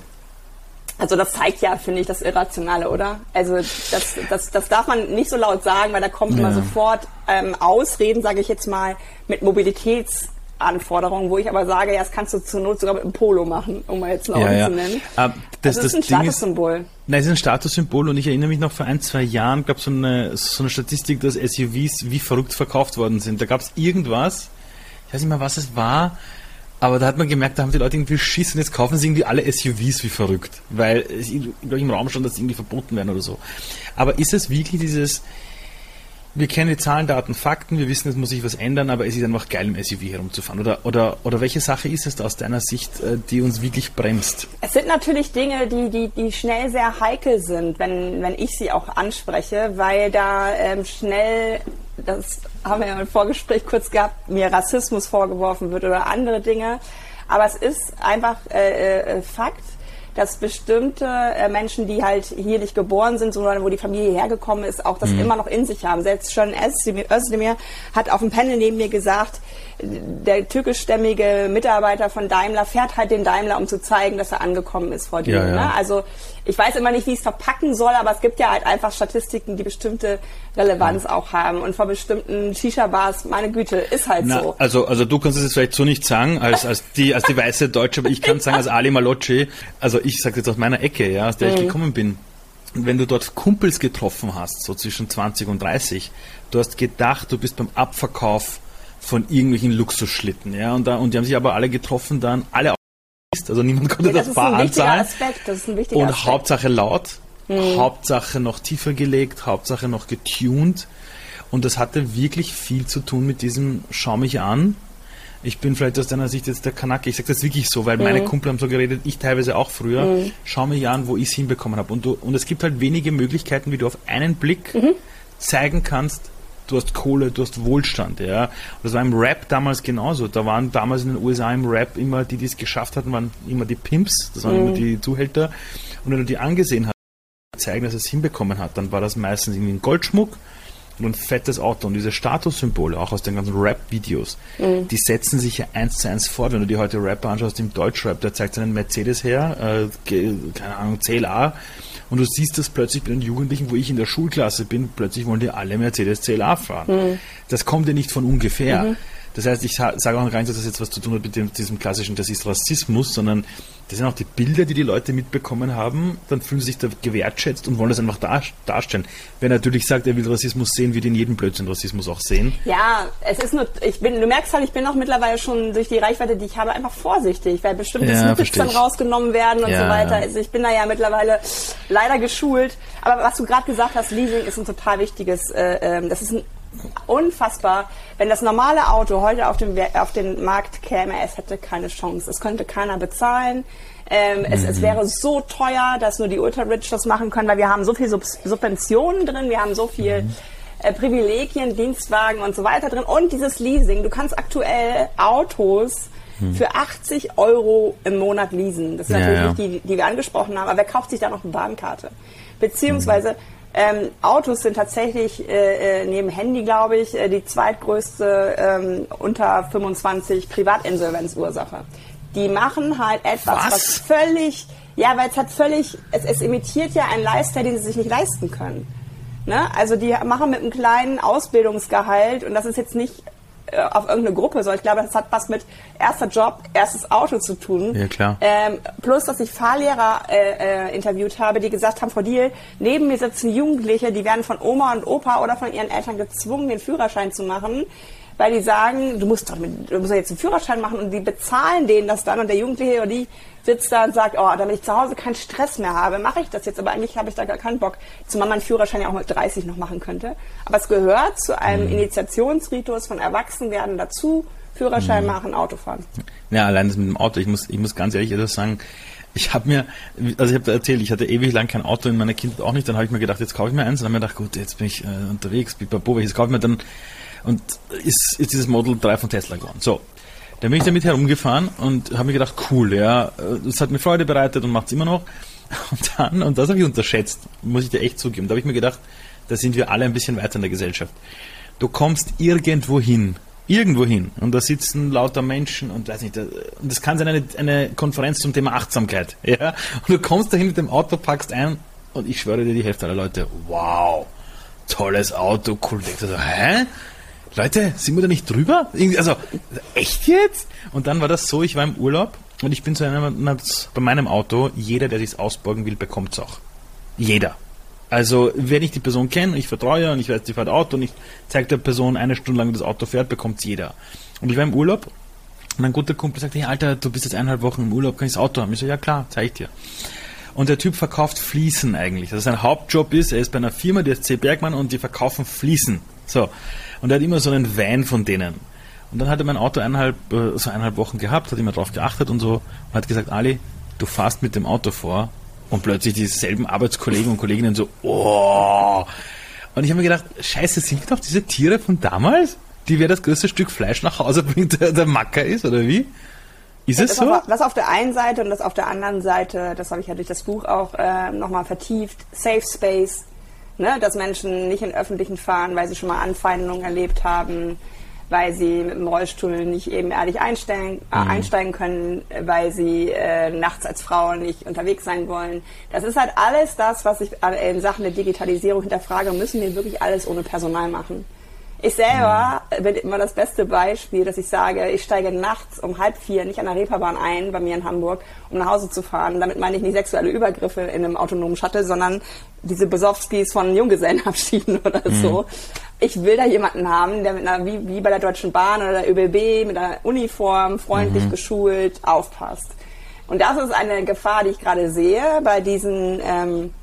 Also das zeigt ja, finde ich, das Irrationale, oder? Also das, das, das darf man nicht so laut sagen, weil da kommt ja. immer sofort ähm, Ausreden, sage ich jetzt mal, mit Mobilitätsanforderungen, wo ich aber sage, ja, das kannst du zur Not sogar mit einem Polo machen, um mal jetzt einen ja, ja. zu nennen. Aber das, also das, ist ein Statussymbol. Nein, es ist ein Statussymbol und ich erinnere mich noch vor ein, zwei Jahren gab so es so eine Statistik, dass SUVs wie verrückt verkauft worden sind. Da gab es irgendwas, ich weiß nicht mehr, was es war, aber da hat man gemerkt, da haben die Leute irgendwie Schiss und jetzt kaufen sie irgendwie alle SUVs wie verrückt, weil es im Raum schon, dass sie irgendwie verboten werden oder so. Aber ist es wirklich dieses, wir kennen die Zahlen, Daten, Fakten, wir wissen, es muss sich was ändern, aber es ist einfach geil, im SUV herumzufahren. Oder, oder, oder welche Sache ist es da aus deiner Sicht, äh, die uns wirklich bremst? Es sind natürlich Dinge, die, die, die schnell sehr heikel sind, wenn, wenn ich sie auch anspreche, weil da ähm, schnell das haben wir ja im Vorgespräch kurz gehabt, mir Rassismus vorgeworfen wird oder andere Dinge. Aber es ist einfach äh, äh, Fakt, dass bestimmte äh, Menschen, die halt hier nicht geboren sind, sondern wo die Familie hergekommen ist, auch das mhm. immer noch in sich haben. Selbst schon Özdemir hat auf dem Panel neben mir gesagt, der türkischstämmige Mitarbeiter von Daimler fährt halt den Daimler, um zu zeigen, dass er angekommen ist vor dir. Ja, ja. Ne? Also ich weiß immer nicht, wie ich es verpacken soll, aber es gibt ja halt einfach Statistiken, die bestimmte Relevanz ja. auch haben. Und vor bestimmten Shisha-Bars, meine Güte, ist halt Na, so. Also, also du kannst es jetzt vielleicht so nicht sagen, als, als, die, als die weiße Deutsche, aber ich kann *laughs* sagen, als Ali Malocci, also ich sage jetzt aus meiner Ecke, ja, aus der mhm. ich gekommen bin. wenn du dort Kumpels getroffen hast, so zwischen 20 und 30, du hast gedacht, du bist beim Abverkauf von irgendwelchen Luxusschlitten, ja, und da, und die haben sich aber alle getroffen dann, alle also niemand konnte ja, das, das Paar anzahlen. Aspekt, das ist ein wichtiger Und Aspekt. Hauptsache laut, hm. Hauptsache noch tiefer gelegt, Hauptsache noch getuned. Und das hatte wirklich viel zu tun mit diesem Schau mich an. Ich bin vielleicht aus deiner Sicht jetzt der Kanake. Ich sage das wirklich so, weil mhm. meine Kumpel haben so geredet, ich teilweise auch früher. Mhm. Schau mich an, wo ich es hinbekommen habe. Und, und es gibt halt wenige Möglichkeiten, wie du auf einen Blick mhm. zeigen kannst, du hast Kohle, du hast Wohlstand, ja. Und das war im Rap damals genauso. Da waren damals in den USA im Rap immer, die, die es geschafft hatten, waren immer die Pimps, das waren mhm. immer die Zuhälter. Und wenn du die angesehen hast, zeigen, dass es hinbekommen hat, dann war das meistens irgendwie ein Goldschmuck und ein fettes Auto. Und diese Statussymbole, auch aus den ganzen Rap-Videos, mhm. die setzen sich ja eins zu eins fort. Wenn du dir heute Rapper anschaust im Deutschrap, der zeigt seinen Mercedes her, äh, keine Ahnung, CLA, und du siehst das plötzlich bei den Jugendlichen, wo ich in der Schulklasse bin, plötzlich wollen die alle Mercedes CLA fahren. Mhm. Das kommt ja nicht von ungefähr. Mhm. Das heißt, ich sage auch gar nicht, dass das jetzt was zu tun hat mit dem, diesem klassischen, das ist Rassismus, sondern das sind auch die Bilder, die die Leute mitbekommen haben, dann fühlen sie sich da gewertschätzt und wollen das einfach dar darstellen. Wer natürlich sagt, er will Rassismus sehen, wird in jedem Blödsinn Rassismus auch sehen. Ja, es ist nur, ich bin, du merkst halt, ich bin auch mittlerweile schon durch die Reichweite, die ich habe, einfach vorsichtig, weil bestimmte ja, Snippets dann rausgenommen werden und ja, so weiter. Also ich bin da ja mittlerweile leider geschult. Aber was du gerade gesagt hast, Leasing ist ein total wichtiges, äh, ähm, das ist ein unfassbar. Wenn das normale Auto heute auf den, auf den Markt käme, es hätte keine Chance. Es könnte keiner bezahlen. Ähm, mhm. es, es, wäre so teuer, dass nur die Ultra-Rich das machen können, weil wir haben so viel Sub Subventionen drin, wir haben so viel mhm. äh, Privilegien, Dienstwagen und so weiter drin und dieses Leasing. Du kannst aktuell Autos mhm. für 80 Euro im Monat leasen. Das sind ja, natürlich ja. nicht die, die wir angesprochen haben, aber wer kauft sich da noch eine Bahnkarte? Beziehungsweise mhm. Ähm, Autos sind tatsächlich äh, äh, neben Handy, glaube ich, äh, die zweitgrößte ähm, unter 25 Privatinsolvenzursache. Die machen halt etwas, was, was völlig, ja, weil es hat völlig, es, es imitiert ja einen Lifestyle, den sie sich nicht leisten können. Ne? Also die machen mit einem kleinen Ausbildungsgehalt und das ist jetzt nicht äh, auf irgendeine Gruppe, sondern ich glaube, das hat was mit erster Job, erstes Auto zu tun. Ja, klar. Ähm, plus, dass ich Fahrlehrer äh, äh, interviewt habe, die gesagt haben, Frau Diel, neben mir sitzen Jugendliche, die werden von Oma und Opa oder von ihren Eltern gezwungen, den Führerschein zu machen weil die sagen, du musst doch, mit, du musst doch jetzt einen Führerschein machen und die bezahlen denen das dann und der Jugendliche oder die sitzt da und sagt, oh, damit ich zu Hause keinen Stress mehr habe, mache ich das jetzt, aber eigentlich habe ich da gar keinen Bock, zumal man einen Führerschein ja auch mit 30 noch machen könnte. Aber es gehört zu einem mhm. Initiationsritus von Erwachsenwerden dazu, Führerschein mhm. machen, Auto fahren. Ja, allein das mit dem Auto, ich muss, ich muss ganz ehrlich etwas sagen, ich habe mir, also ich habe da erzählt, ich hatte ewig lang kein Auto in meiner Kindheit auch nicht, dann habe ich mir gedacht, jetzt kaufe ich mir eins, und dann habe ich mir gedacht, gut, jetzt bin ich äh, unterwegs, bipapo, welches kaufe ich mir dann und ist, ist dieses Model 3 von Tesla geworden. So, dann bin ich damit herumgefahren und habe mir gedacht, cool, ja, das hat mir Freude bereitet und macht es immer noch. *laughs* Und dann, und das habe ich unterschätzt, muss ich dir echt zugeben, da habe ich mir gedacht, da sind wir alle ein bisschen weiter in der Gesellschaft. Du kommst irgendwo hin irgendwo hin und da sitzen lauter Menschen und weiß nicht, und das kann sein eine, eine Konferenz zum Thema Achtsamkeit, *laughs* ja, und du kommst dahin mit dem Auto, packst ein und ich schwöre dir, die Hälfte aller Leute, wow, tolles Auto, cool, also, hä? Leute, sind wir da nicht drüber? Also, echt jetzt? Und dann war das so, ich war im Urlaub und ich bin zu einem, bei meinem Auto, jeder, der sich ausborgen will, bekommt es auch. Jeder. Also, wenn ich die Person kenne, ich vertraue und ich weiß, die fährt Auto und ich zeige der Person eine Stunde lang, das Auto fährt, bekommt es jeder. Und ich war im Urlaub und ein guter Kumpel sagte, hey Alter, du bist jetzt eineinhalb Wochen im Urlaub, kann ich das Auto haben? Ich so, ja klar, zeig ich dir. Und der Typ verkauft Fliesen eigentlich. Also sein Hauptjob ist, er ist bei einer Firma, die ist C. Bergmann und die verkaufen Fliesen. So. Und er hat immer so einen Van von denen. Und dann hat er mein Auto eineinhalb, äh, so eineinhalb Wochen gehabt, hat immer drauf geachtet und so und hat gesagt, Ali, du fährst mit dem Auto vor und plötzlich dieselben Arbeitskollegen und Kolleginnen so, oh. Und ich habe mir gedacht, scheiße, sind doch diese Tiere von damals? Die wer das größte Stück Fleisch nach Hause bringt, *laughs* der, der Macker ist, oder wie? Ist es so? Das auf der einen Seite und das auf der anderen Seite, das habe ich ja durch das Buch auch äh, nochmal vertieft, Safe Space, ne? dass Menschen nicht in öffentlichen fahren, weil sie schon mal Anfeindungen erlebt haben, weil sie mit dem Rollstuhl nicht eben ehrlich einsteigen, äh, mhm. einsteigen können, weil sie äh, nachts als Frau nicht unterwegs sein wollen. Das ist halt alles das, was ich in Sachen der Digitalisierung hinterfrage. Müssen wir wirklich alles ohne Personal machen? Ich selber mhm. bin immer das beste Beispiel, dass ich sage, ich steige nachts um halb vier nicht an der Reeperbahn ein, bei mir in Hamburg, um nach Hause zu fahren. Damit meine ich nicht sexuelle Übergriffe in einem autonomen Shuttle, sondern diese Besowskis von Junggesellenabschieden *laughs* oder mhm. so. Ich will da jemanden haben, der mit einer, wie, wie bei der Deutschen Bahn oder der ÖBB, mit einer Uniform, freundlich mhm. geschult, aufpasst. Und das ist eine Gefahr, die ich gerade sehe bei diesen ähm,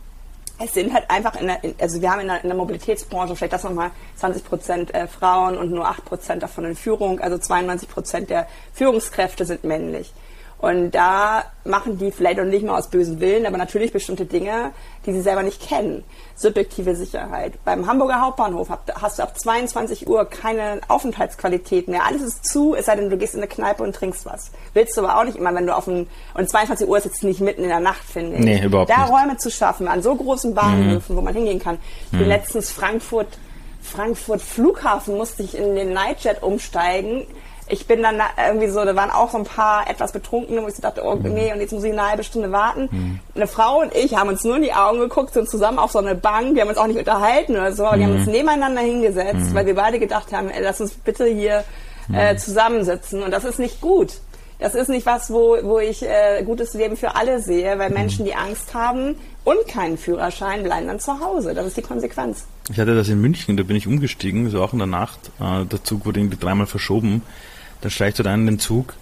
es sind halt einfach in der, also wir haben in der, in der Mobilitätsbranche vielleicht das nochmal 20 Prozent äh, Frauen und nur 8 Prozent davon in Führung, also 92 Prozent der Führungskräfte sind männlich. Und da machen die vielleicht auch nicht mal aus bösen Willen, aber natürlich bestimmte Dinge, die sie selber nicht kennen. Subjektive Sicherheit. Beim Hamburger Hauptbahnhof hast du ab 22 Uhr keine Aufenthaltsqualität mehr. Alles ist zu, es sei denn, du gehst in eine Kneipe und trinkst was. Willst du aber auch nicht immer, wenn du auf ein, und 22 Uhr ist jetzt nicht mitten in der Nacht, finde ich. Nee, überhaupt da nicht. Räume zu schaffen, an so großen Bahnhöfen, mhm. wo man hingehen kann. Ich bin mhm. letztens Frankfurt, Frankfurt Flughafen musste ich in den Nightjet umsteigen ich bin dann irgendwie so, da waren auch so ein paar etwas Betrunkene, wo ich so dachte, oh mhm. nee, und jetzt muss ich eine halbe Stunde warten. Mhm. Eine Frau und ich haben uns nur in die Augen geguckt, sind zusammen auf so eine Bank, wir haben uns auch nicht unterhalten oder so, aber mhm. die haben mhm. uns nebeneinander hingesetzt, mhm. weil wir beide gedacht haben, ey, lass uns bitte hier äh, mhm. zusammensitzen und das ist nicht gut. Das ist nicht was, wo, wo ich äh, gutes Leben für alle sehe, weil Menschen, die Angst haben und keinen Führerschein, bleiben dann zu Hause. Das ist die Konsequenz. Ich hatte das in München, da bin ich umgestiegen, so auch in der Nacht. Äh, der Zug wurde irgendwie dreimal verschoben. Dann steige ich dort ein in den Zug,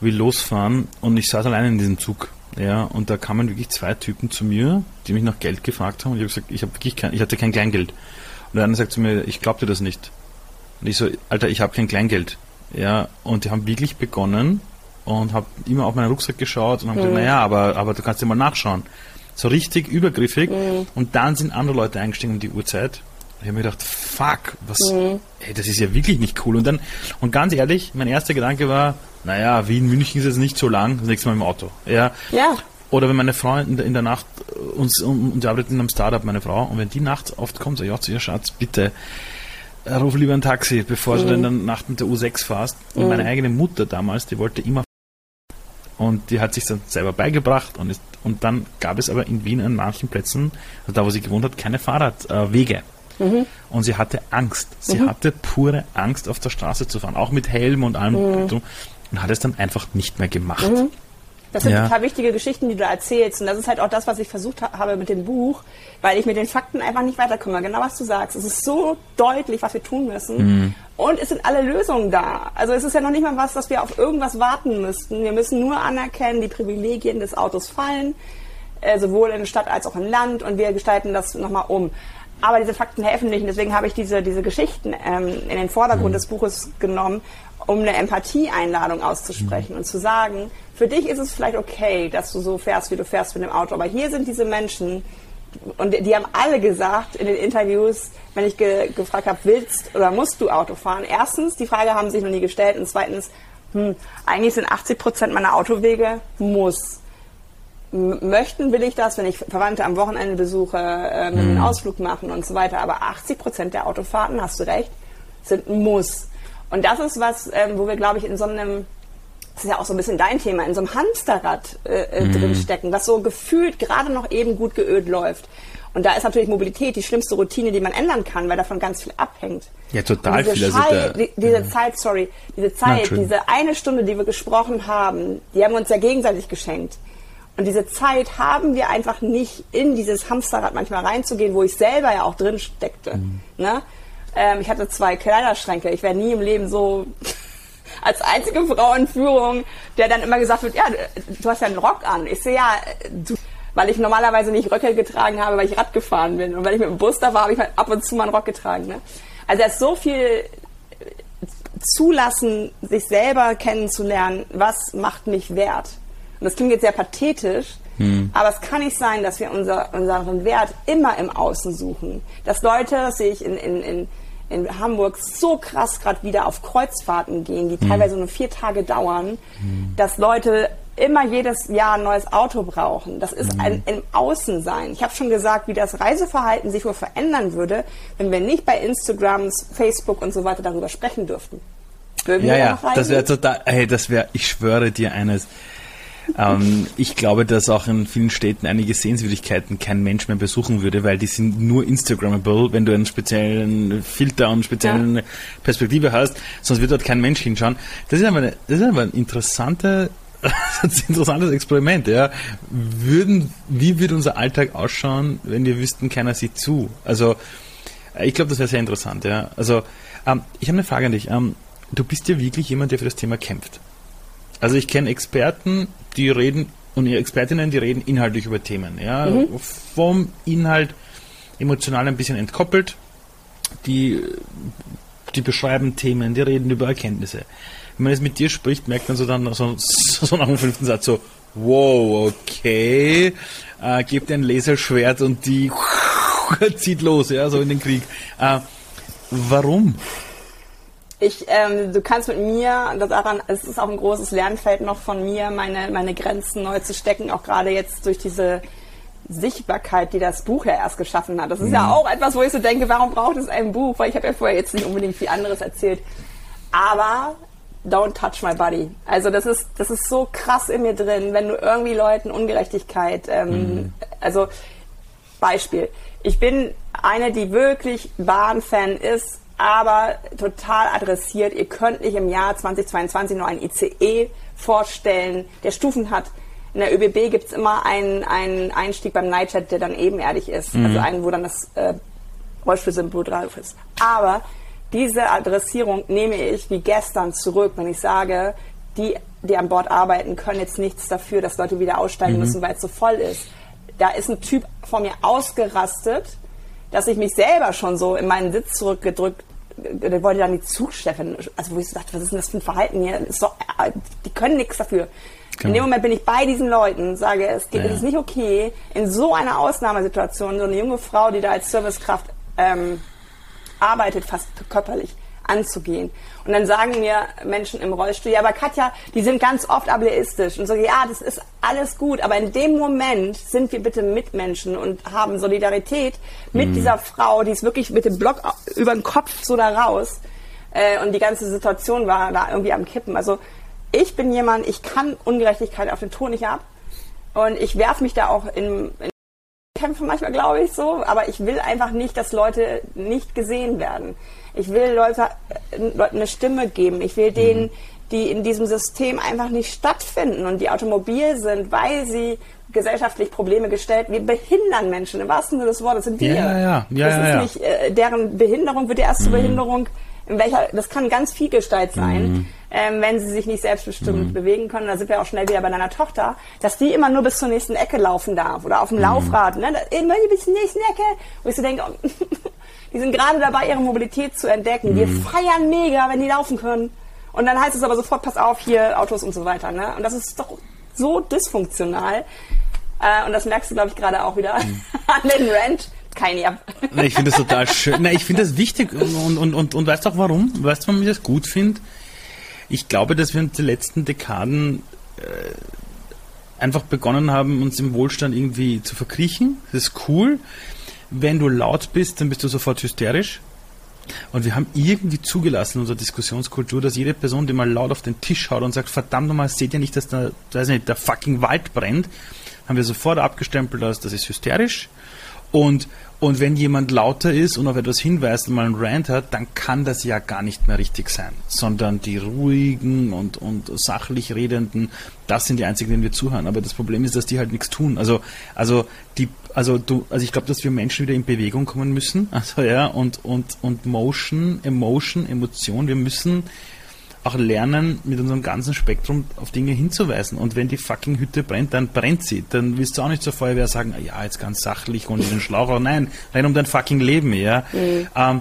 will losfahren und ich saß alleine in diesem Zug. Ja, und da kamen wirklich zwei Typen zu mir, die mich nach Geld gefragt haben und ich habe gesagt, ich habe wirklich kein, ich hatte kein Kleingeld. Und der eine sagt zu mir, ich glaub dir das nicht. Und ich so, Alter, ich habe kein Kleingeld. Ja, und die haben wirklich begonnen und habe immer auf meinen Rucksack geschaut und haben mhm. gesagt, naja, aber, aber du kannst dir mal nachschauen. So richtig übergriffig. Mhm. Und dann sind andere Leute eingestiegen um die Uhrzeit ich habe mir gedacht, fuck, was, mhm. ey, das ist ja wirklich nicht cool. Und dann, und ganz ehrlich, mein erster Gedanke war, naja, Wien, München ist jetzt nicht so lang, das nächste Mal im Auto. Ja. ja. Oder wenn meine Frau in der, Nacht uns, und die arbeitet in einem Startup, meine Frau, und wenn die nachts oft kommt, so, ja, zu ihr Schatz, bitte, äh, ruf lieber ein Taxi, bevor mhm. du dann in der Nacht mit der U6 fährst. Und mhm. meine eigene Mutter damals, die wollte immer und die hat sich dann selber beigebracht und, ist, und dann gab es aber in Wien an manchen Plätzen, also da wo sie gewohnt hat, keine Fahrradwege. Äh, Mhm. Und sie hatte Angst. Sie mhm. hatte pure Angst, auf der Straße zu fahren, auch mit Helm und allem. Mhm. Und hat es dann einfach nicht mehr gemacht. Mhm. Das sind ja. total wichtige Geschichten, die du erzählst. Und das ist halt auch das, was ich versucht habe mit dem Buch, weil ich mit den Fakten einfach nicht weiterkomme. Genau was du sagst. Es ist so deutlich, was wir tun müssen. Mhm. Und es sind alle Lösungen da. Also es ist ja noch nicht mal was, dass wir auf irgendwas warten müssten. Wir müssen nur anerkennen, die Privilegien des Autos fallen, äh, sowohl in der Stadt als auch im Land. Und wir gestalten das nochmal um. Aber diese Fakten helfen nicht. Und deswegen habe ich diese, diese Geschichten ähm, in den Vordergrund mhm. des Buches genommen, um eine Empathie-Einladung auszusprechen mhm. und zu sagen, für dich ist es vielleicht okay, dass du so fährst, wie du fährst mit dem Auto. Aber hier sind diese Menschen, und die haben alle gesagt in den Interviews, wenn ich ge gefragt habe, willst oder musst du Auto fahren? Erstens, die Frage haben sich noch nie gestellt. Und zweitens, hm, eigentlich sind 80 Prozent meiner Autowege muss möchten will ich das, wenn ich Verwandte am Wochenende besuche, äh, einen mhm. Ausflug machen und so weiter. Aber 80 Prozent der Autofahrten, hast du recht, sind ein Muss. Und das ist was, ähm, wo wir, glaube ich, in so einem, das ist ja auch so ein bisschen dein Thema, in so einem Hamsterrad äh, äh, mhm. drinstecken, was so gefühlt gerade noch eben gut geölt läuft. Und da ist natürlich Mobilität die schlimmste Routine, die man ändern kann, weil davon ganz viel abhängt. Ja, total diese viel. Also die, diese ja. Zeit, sorry, diese Zeit, Na, diese eine Stunde, die wir gesprochen haben, die haben wir uns ja gegenseitig geschenkt. Und diese Zeit haben wir einfach nicht, in dieses Hamsterrad manchmal reinzugehen, wo ich selber ja auch drin steckte. Mhm. Ne? Ähm, ich hatte zwei Kleiderschränke. Ich wäre nie im Leben so *laughs* als einzige Frau in Führung, der dann immer gesagt wird, ja, du hast ja einen Rock an. Ich sehe ja, du weil ich normalerweise nicht Röcke getragen habe, weil ich Rad gefahren bin. Und wenn ich mit dem Bus da war, habe ich halt ab und zu mal einen Rock getragen. Ne? Also er ist so viel zulassen, sich selber kennenzulernen, was macht mich wert. Und das klingt jetzt sehr pathetisch, hm. aber es kann nicht sein, dass wir unser, unseren Wert immer im Außen suchen. Dass Leute, das sehe ich in, in, in, in Hamburg, so krass gerade wieder auf Kreuzfahrten gehen, die hm. teilweise nur vier Tage dauern, hm. dass Leute immer jedes Jahr ein neues Auto brauchen. Das ist ein im Außensein. Ich habe schon gesagt, wie das Reiseverhalten sich wohl verändern würde, wenn wir nicht bei Instagram, Facebook und so weiter darüber sprechen dürften. Würden ja, ja, das wäre total, hey, das wäre, ich schwöre dir eines. Ähm, ich glaube, dass auch in vielen Städten einige Sehenswürdigkeiten kein Mensch mehr besuchen würde, weil die sind nur Instagrammable, wenn du einen speziellen Filter und speziellen ja. Perspektive hast, sonst wird dort kein Mensch hinschauen. Das ist aber, eine, das ist aber ein interessanter das *laughs* ist ein interessantes Experiment, ja. Würden, wie würde unser Alltag ausschauen, wenn wir wüssten, keiner sieht zu? Also, äh, ich glaube, das wäre sehr interessant, ja. Also, ähm, ich habe eine Frage an dich. Ähm, du bist ja wirklich jemand, der für das Thema kämpft. Also, ich kenne Experten, die reden, und Expertinnen, die reden inhaltlich über Themen, ja. Mhm. Vom Inhalt emotional ein bisschen entkoppelt. Die, die beschreiben Themen, die reden über Erkenntnisse wenn man jetzt mit dir spricht, merkt man so dann so, *laughs* so nach dem fünften Satz so, wow, okay, äh, gebt ein Laserschwert und die *laughs* zieht los, ja, so in den Krieg. Äh, warum? Ich, ähm, du kannst mit mir, das daran, es ist auch ein großes Lernfeld noch von mir, meine, meine Grenzen neu zu stecken, auch gerade jetzt durch diese Sichtbarkeit, die das Buch ja erst geschaffen hat. Das ist mhm. ja auch etwas, wo ich so denke, warum braucht es ein Buch? Weil ich habe ja vorher jetzt nicht unbedingt viel anderes erzählt. Aber don't touch my body. Also das ist, das ist so krass in mir drin, wenn du irgendwie Leuten Ungerechtigkeit, ähm, mhm. also Beispiel. Ich bin eine, die wirklich Bahnfan ist, aber total adressiert. Ihr könnt nicht im Jahr 2022 nur ein ICE vorstellen, der Stufen hat. In der ÖBB gibt es immer einen, einen Einstieg beim Nightchat, der dann ebenerdig ist. Mhm. Also einen, wo dann das äh, Rollstuhlsymbol drauf ist. Aber diese Adressierung nehme ich wie gestern zurück, wenn ich sage, die, die an Bord arbeiten, können jetzt nichts dafür, dass Leute wieder aussteigen mhm. müssen, weil es so voll ist. Da ist ein Typ vor mir ausgerastet, dass ich mich selber schon so in meinen Sitz zurückgedrückt der wollte dann die Zugchefin, also wo ich so dachte, was ist denn das für ein Verhalten hier? So, die können nichts dafür. Genau. In dem Moment bin ich bei diesen Leuten, sage, es, geht, ja. es ist nicht okay, in so einer Ausnahmesituation so eine junge Frau, die da als Servicekraft ähm, arbeitet, fast körperlich anzugehen. Und dann sagen mir Menschen im Rollstuhl, ja, aber Katja, die sind ganz oft ableistisch und so, ja, das ist alles gut, aber in dem Moment sind wir bitte Mitmenschen und haben Solidarität mit mhm. dieser Frau, die ist wirklich mit dem Block über den Kopf so da raus äh, und die ganze Situation war da irgendwie am Kippen. Also ich bin jemand, ich kann Ungerechtigkeit auf den Ton nicht ab und ich werfe mich da auch in, in kämpfe manchmal, glaube ich, so, aber ich will einfach nicht, dass Leute nicht gesehen werden. Ich will Leute, Leuten äh, eine Stimme geben. Ich will denen, mhm. die in diesem System einfach nicht stattfinden und die automobil sind, weil sie gesellschaftlich Probleme gestellt. Wir behindern Menschen im wahrsten Sinne des Wortes. Sind wir. Ja, ja, ja. das ja, ist ja. nicht äh, deren Behinderung wird erst mhm. zur Behinderung in welcher, das kann ganz viel Gestalt sein, mhm. ähm, wenn sie sich nicht selbstbestimmt mhm. bewegen können. Da sind wir auch schnell wieder bei deiner Tochter, dass die immer nur bis zur nächsten Ecke laufen darf oder auf dem mhm. Laufrad, ne? immer bis zur nächsten Ecke. Wo ich so denke, *laughs* die sind gerade dabei, ihre Mobilität zu entdecken. Wir mhm. feiern mega, wenn die laufen können. Und dann heißt es aber sofort, pass auf, hier Autos und so weiter. Ne? Und das ist doch so dysfunktional. Äh, und das merkst du, glaube ich, gerade auch wieder mhm. *laughs* an den Rant keine ab. ich finde das total schön. Nein, ich finde das wichtig und, und, und, und weißt auch warum? Weißt du, warum ich das gut finde? Ich glaube, dass wir in den letzten Dekaden äh, einfach begonnen haben, uns im Wohlstand irgendwie zu verkriechen. Das ist cool. Wenn du laut bist, dann bist du sofort hysterisch. Und wir haben irgendwie zugelassen in unserer Diskussionskultur, dass jede Person, die mal laut auf den Tisch haut und sagt, verdammt nochmal, seht ihr nicht, dass da, weiß nicht, der fucking Wald brennt, haben wir sofort abgestempelt als, das ist hysterisch. Und, und wenn jemand lauter ist und auf etwas hinweist und mal einen Rant hat, dann kann das ja gar nicht mehr richtig sein. Sondern die ruhigen und, und sachlich redenden, das sind die einzigen, denen wir zuhören. Aber das Problem ist, dass die halt nichts tun. Also, also die, also du, also ich glaube, dass wir Menschen wieder in Bewegung kommen müssen. Also ja, und, und, und Motion, Emotion, Emotion, wir müssen auch lernen, mit unserem ganzen Spektrum auf Dinge hinzuweisen. Und wenn die fucking Hütte brennt, dann brennt sie. Dann willst du auch nicht zur Feuerwehr sagen, ja, jetzt ganz sachlich und in den Schlauch. Aber nein, renn um dein fucking Leben, ja. Mhm. Ähm,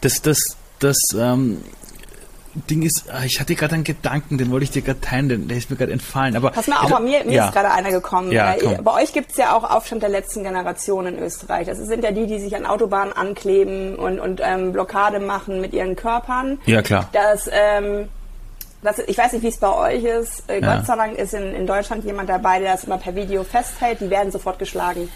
das, das, das, ähm, Ding ist, ah, ich hatte gerade einen Gedanken, den wollte ich dir gerade teilen, der ist mir gerade entfallen. Aber Pass mal auf, mir, mir ja. ist gerade einer gekommen. Ja, äh, bei euch gibt es ja auch Aufstand der letzten Generation in Österreich. Das sind ja die, die sich an Autobahnen ankleben und, und ähm, Blockade machen mit ihren Körpern. Ja, klar. Das, ähm, das, ich weiß nicht, wie es bei euch ist. Äh, ja. Gott sei Dank ist in, in Deutschland jemand dabei, der das immer per Video festhält. Die werden sofort geschlagen.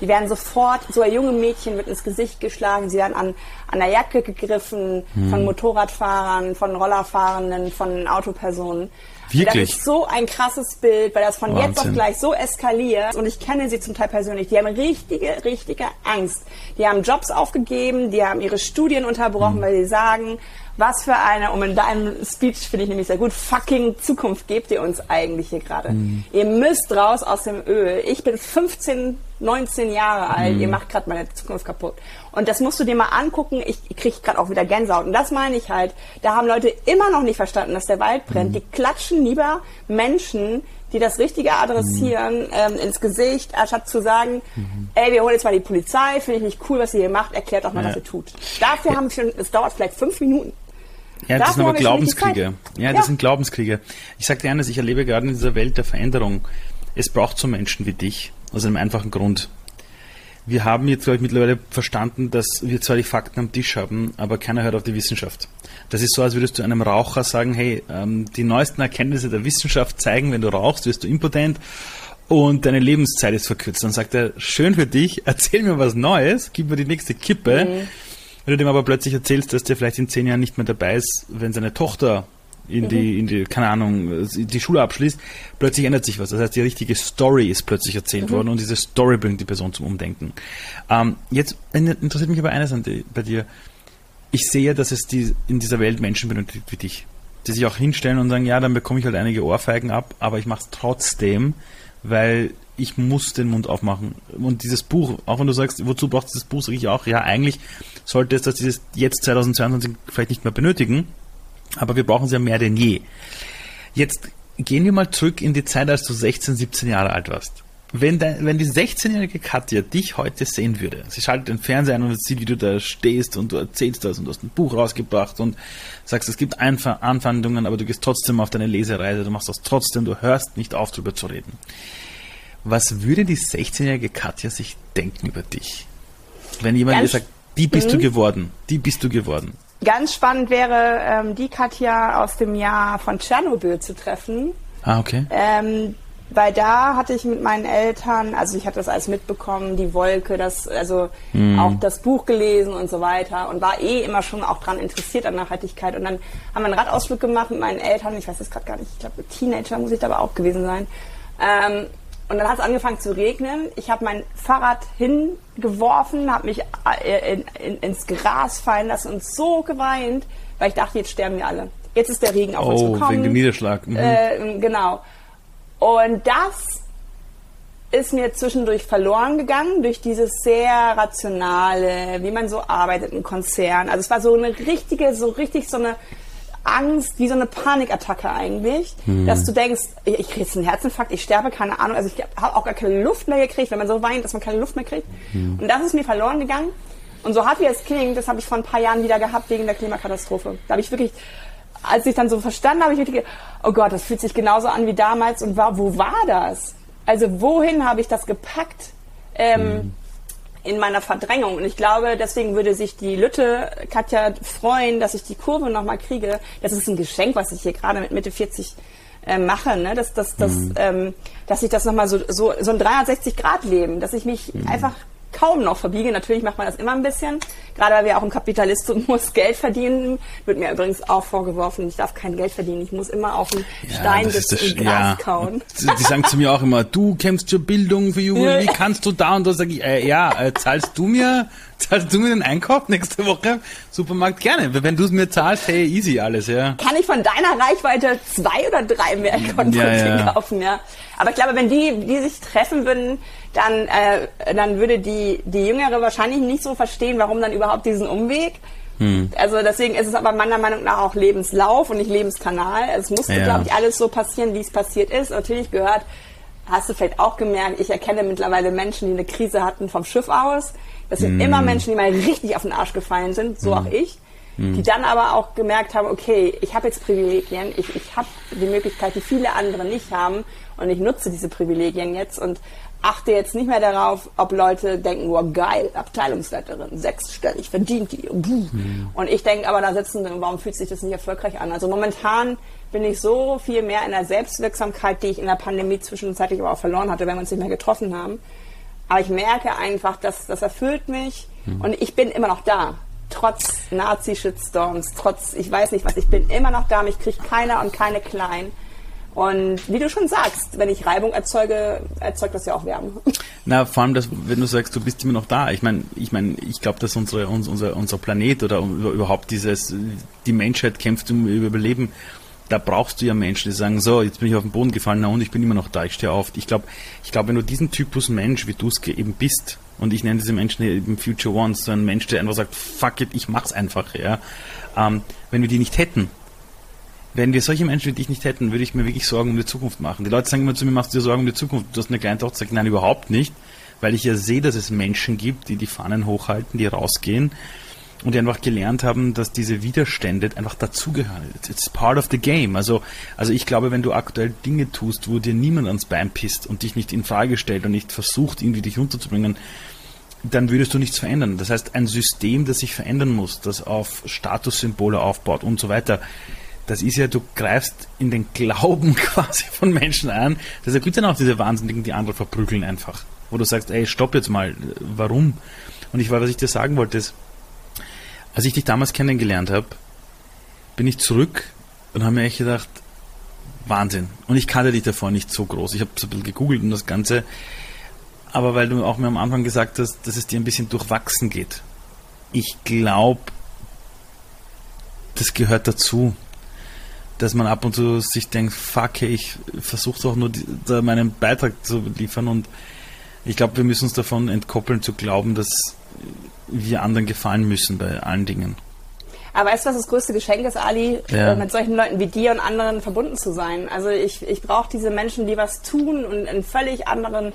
Die werden sofort, so ein junge Mädchen wird ins Gesicht geschlagen, sie werden an, an der Jacke gegriffen hm. von Motorradfahrern, von Rollerfahrenden, von Autopersonen. Wirklich? Das ist so ein krasses Bild, weil das von Wahnsinn. jetzt auf gleich so eskaliert. Und ich kenne sie zum Teil persönlich. Die haben richtige, richtige Angst. Die haben Jobs aufgegeben, die haben ihre Studien unterbrochen, mhm. weil sie sagen, was für eine, um in deinem Speech finde ich nämlich sehr gut, fucking Zukunft gebt ihr uns eigentlich hier gerade. Mhm. Ihr müsst raus aus dem Öl. Ich bin 15, 19 Jahre alt, mhm. ihr macht gerade meine Zukunft kaputt. Und das musst du dir mal angucken. Ich, kriege gerade auch wieder Gänsehaut. Und das meine ich halt. Da haben Leute immer noch nicht verstanden, dass der Wald brennt. Mhm. Die klatschen lieber Menschen, die das Richtige adressieren, mhm. ähm, ins Gesicht, anstatt zu sagen, mhm. ey, wir holen jetzt mal die Polizei, finde ich nicht cool, was ihr hier macht, erklärt doch mal, ja. was ihr tut. Dafür haben wir schon, es dauert vielleicht fünf Minuten. Ja, das sind aber Glaubenskriege. Ja, das ja. sind Glaubenskriege. Ich sage dir eines, ich erlebe gerade in dieser Welt der Veränderung, es braucht so Menschen wie dich, aus einem einfachen Grund. Wir haben jetzt, glaube ich, mittlerweile verstanden, dass wir zwar die Fakten am Tisch haben, aber keiner hört auf die Wissenschaft. Das ist so, als würdest du einem Raucher sagen, hey, ähm, die neuesten Erkenntnisse der Wissenschaft zeigen, wenn du rauchst, wirst du impotent und deine Lebenszeit ist verkürzt. Dann sagt er, schön für dich, *laughs* erzähl mir was Neues, gib mir die nächste Kippe. Mhm. Wenn du dem aber plötzlich erzählst, dass der vielleicht in zehn Jahren nicht mehr dabei ist, wenn seine Tochter in mhm. die, in die, keine Ahnung, die Schule abschließt, plötzlich ändert sich was. Das heißt, die richtige Story ist plötzlich erzählt mhm. worden und diese Story bringt die Person zum Umdenken. Ähm, jetzt interessiert mich aber eines an die, bei dir. Ich sehe, dass es die, in dieser Welt Menschen benötigt wie dich, die sich auch hinstellen und sagen, ja, dann bekomme ich halt einige Ohrfeigen ab, aber ich mache es trotzdem, weil ich muss den Mund aufmachen. Und dieses Buch, auch wenn du sagst, wozu braucht dieses Buch, sage ich auch, ja, eigentlich sollte es das dieses jetzt 2022 vielleicht nicht mehr benötigen, aber wir brauchen es ja mehr denn je. Jetzt gehen wir mal zurück in die Zeit, als du 16, 17 Jahre alt warst. Wenn, de, wenn die 16-jährige Katja dich heute sehen würde, sie schaltet den Fernseher ein und sieht, wie du da stehst und du erzählst das und du hast ein Buch rausgebracht und sagst, es gibt Einf Anfeindungen, aber du gehst trotzdem auf deine Lesereise, du machst das trotzdem, du hörst nicht auf, darüber zu reden. Was würde die 16-jährige Katja sich denken über dich? Wenn jemand dir sagt, die bist mhm. du geworden, die bist du geworden. Ganz spannend wäre, ähm, die Katja aus dem Jahr von Tschernobyl zu treffen. Ah, okay. Ähm, weil da hatte ich mit meinen Eltern, also ich hatte das alles mitbekommen, die Wolke, das, also mm. auch das Buch gelesen und so weiter und war eh immer schon auch dran interessiert an Nachhaltigkeit. Und dann haben wir einen Radausflug gemacht mit meinen Eltern, ich weiß es gerade gar nicht, ich glaube Teenager muss ich da aber auch gewesen sein. Ähm, und dann hat es angefangen zu regnen. Ich habe mein Fahrrad hingeworfen, habe mich äh, in, in, ins Gras fallen lassen und so geweint, weil ich dachte, jetzt sterben wir alle. Jetzt ist der Regen auf oh, uns gekommen. wegen dem Niederschlag. Mhm. Äh, genau. Und das ist mir zwischendurch verloren gegangen durch dieses sehr rationale, wie man so arbeitet im Konzern. Also es war so eine richtige, so richtig so eine Angst, wie so eine Panikattacke eigentlich, hm. dass du denkst, ich, kriege jetzt einen Herzinfarkt, ich sterbe, keine Ahnung, also ich habe auch gar keine Luft mehr gekriegt, wenn man so weint, dass man keine Luft mehr kriegt. Hm. Und das ist mir verloren gegangen. Und so hart wie es klingt, das habe ich vor ein paar Jahren wieder gehabt wegen der Klimakatastrophe. Da habe ich wirklich, als ich dann so verstanden habe, ich wirklich, oh Gott, das fühlt sich genauso an wie damals und war, wo war das? Also wohin habe ich das gepackt? Ähm, hm in meiner Verdrängung. Und ich glaube, deswegen würde sich die Lütte Katja freuen, dass ich die Kurve nochmal kriege. Das ist ein Geschenk, was ich hier gerade mit Mitte 40 äh, mache, ne? dass, dass, dass, mhm. ähm, dass ich das nochmal so, so, so ein 360-Grad-Leben, dass ich mich mhm. einfach kaum noch verbiege. Natürlich macht man das immer ein bisschen, gerade weil wir auch im Kapitalismus *laughs* Geld verdienen. Wird mir übrigens auch vorgeworfen, ich darf kein Geld verdienen, ich muss immer auf den ja, Stein sitzen und Gras ja. kauen. Die sagen zu mir auch immer, du kämpfst zur Bildung für Jugend, wie kannst du da? Und da sage ich, äh, ja, äh, zahlst du mir *laughs* Zahlst du mir den Einkauf nächste Woche? Supermarkt gerne. Wenn du es mir zahlst, hey, easy alles, ja. Kann ich von deiner Reichweite zwei oder drei mehr Konten ja, ja. *laughs* kaufen, ja. Aber ich glaube, wenn die, die sich treffen würden, dann, äh, dann würde die, die Jüngere wahrscheinlich nicht so verstehen, warum dann überhaupt diesen Umweg. Hm. Also deswegen ist es aber meiner Meinung nach auch Lebenslauf und nicht Lebenskanal. Es musste, ja. glaube ich, alles so passieren, wie es passiert ist. Natürlich gehört, hast du vielleicht auch gemerkt, ich erkenne mittlerweile Menschen, die eine Krise hatten vom Schiff aus. Das sind mm. immer Menschen, die mal richtig auf den Arsch gefallen sind, so mm. auch ich, mm. die dann aber auch gemerkt haben, okay, ich habe jetzt Privilegien, ich, ich habe die Möglichkeit, die viele andere nicht haben und ich nutze diese Privilegien jetzt und achte jetzt nicht mehr darauf, ob Leute denken, wow, geil, Abteilungsleiterin, sechsstellig, verdient die. Mhm. Und ich denke aber da sitzen, warum fühlt sich das nicht erfolgreich an? Also momentan bin ich so viel mehr in der Selbstwirksamkeit, die ich in der Pandemie zwischenzeitlich aber auch verloren hatte, wenn wir uns nicht mehr getroffen haben. Aber ich merke einfach, dass das erfüllt mich mhm. und ich bin immer noch da. Trotz Nazi-Shitstorms, trotz, ich weiß nicht was, ich bin immer noch da, mich kriegt keiner und keine klein. Und wie du schon sagst, wenn ich Reibung erzeuge, erzeugt das ja auch Wärme. Na, vor allem, dass, wenn du sagst, du bist immer noch da. Ich meine, ich meine, ich glaube, dass unsere, unser, unser Planet oder überhaupt dieses, die Menschheit kämpft um Überleben da brauchst du ja Menschen, die sagen, so, jetzt bin ich auf den Boden gefallen, na und ich bin immer noch da, ich stehe auf. Ich glaube, ich glaube, wenn du diesen Typus Mensch, wie du es eben bist, und ich nenne diese Menschen eben Future Ones, so ein Mensch, der einfach sagt, fuck it, ich mach's einfach, ja. Ähm, wenn wir die nicht hätten, wenn wir solche Menschen wie dich nicht hätten, würde ich mir wirklich Sorgen um die Zukunft machen. Die Leute sagen immer zu mir, machst du dir Sorgen um die Zukunft? Du hast eine kleine Tochter, nein, überhaupt nicht, weil ich ja sehe, dass es Menschen gibt, die die Fahnen hochhalten, die rausgehen, und die einfach gelernt haben, dass diese Widerstände einfach dazugehören. It's part of the game. Also, also ich glaube, wenn du aktuell Dinge tust, wo dir niemand ans Bein pisst und dich nicht in Frage stellt und nicht versucht, irgendwie dich unterzubringen, dann würdest du nichts verändern. Das heißt, ein System, das sich verändern muss, das auf Statussymbole aufbaut und so weiter, das ist ja, du greifst in den Glauben *laughs* quasi von Menschen ein. Deshalb gibt es ja auch diese Wahnsinnigen, die andere verprügeln einfach. Wo du sagst, ey, stopp jetzt mal, warum? Und ich war, was ich dir sagen wollte, ist, als ich dich damals kennengelernt habe, bin ich zurück und habe mir echt gedacht, Wahnsinn. Und ich kannte dich davor nicht so groß. Ich habe so ein bisschen gegoogelt und das Ganze. Aber weil du auch mir am Anfang gesagt hast, dass es dir ein bisschen durchwachsen geht. Ich glaube, das gehört dazu. Dass man ab und zu sich denkt, fuck, hey, ich versuche doch nur die, meinen Beitrag zu liefern und ich glaube, wir müssen uns davon entkoppeln zu glauben, dass wir anderen gefallen müssen bei allen Dingen. Aber weißt du, was das größte Geschenk ist, Ali? Ja. Äh, mit solchen Leuten wie dir und anderen verbunden zu sein. Also ich, ich brauche diese Menschen, die was tun und in völlig anderen,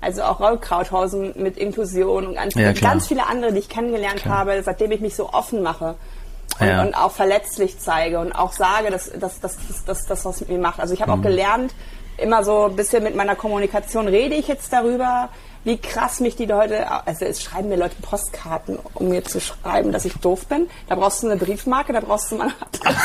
also auch Raul Krauthausen mit Inklusion und ganz, ja, ganz viele andere, die ich kennengelernt klar. habe, seitdem ich mich so offen mache. Und, ja. und, auch verletzlich zeige und auch sage, dass das dass, dass, dass, was mit mir macht. Also ich habe mhm. auch gelernt, immer so ein bisschen mit meiner Kommunikation rede ich jetzt darüber, wie krass mich die Leute, also es schreiben mir Leute Postkarten, um mir zu schreiben, dass ich doof bin. Da brauchst du eine Briefmarke, da brauchst du meine Adresse.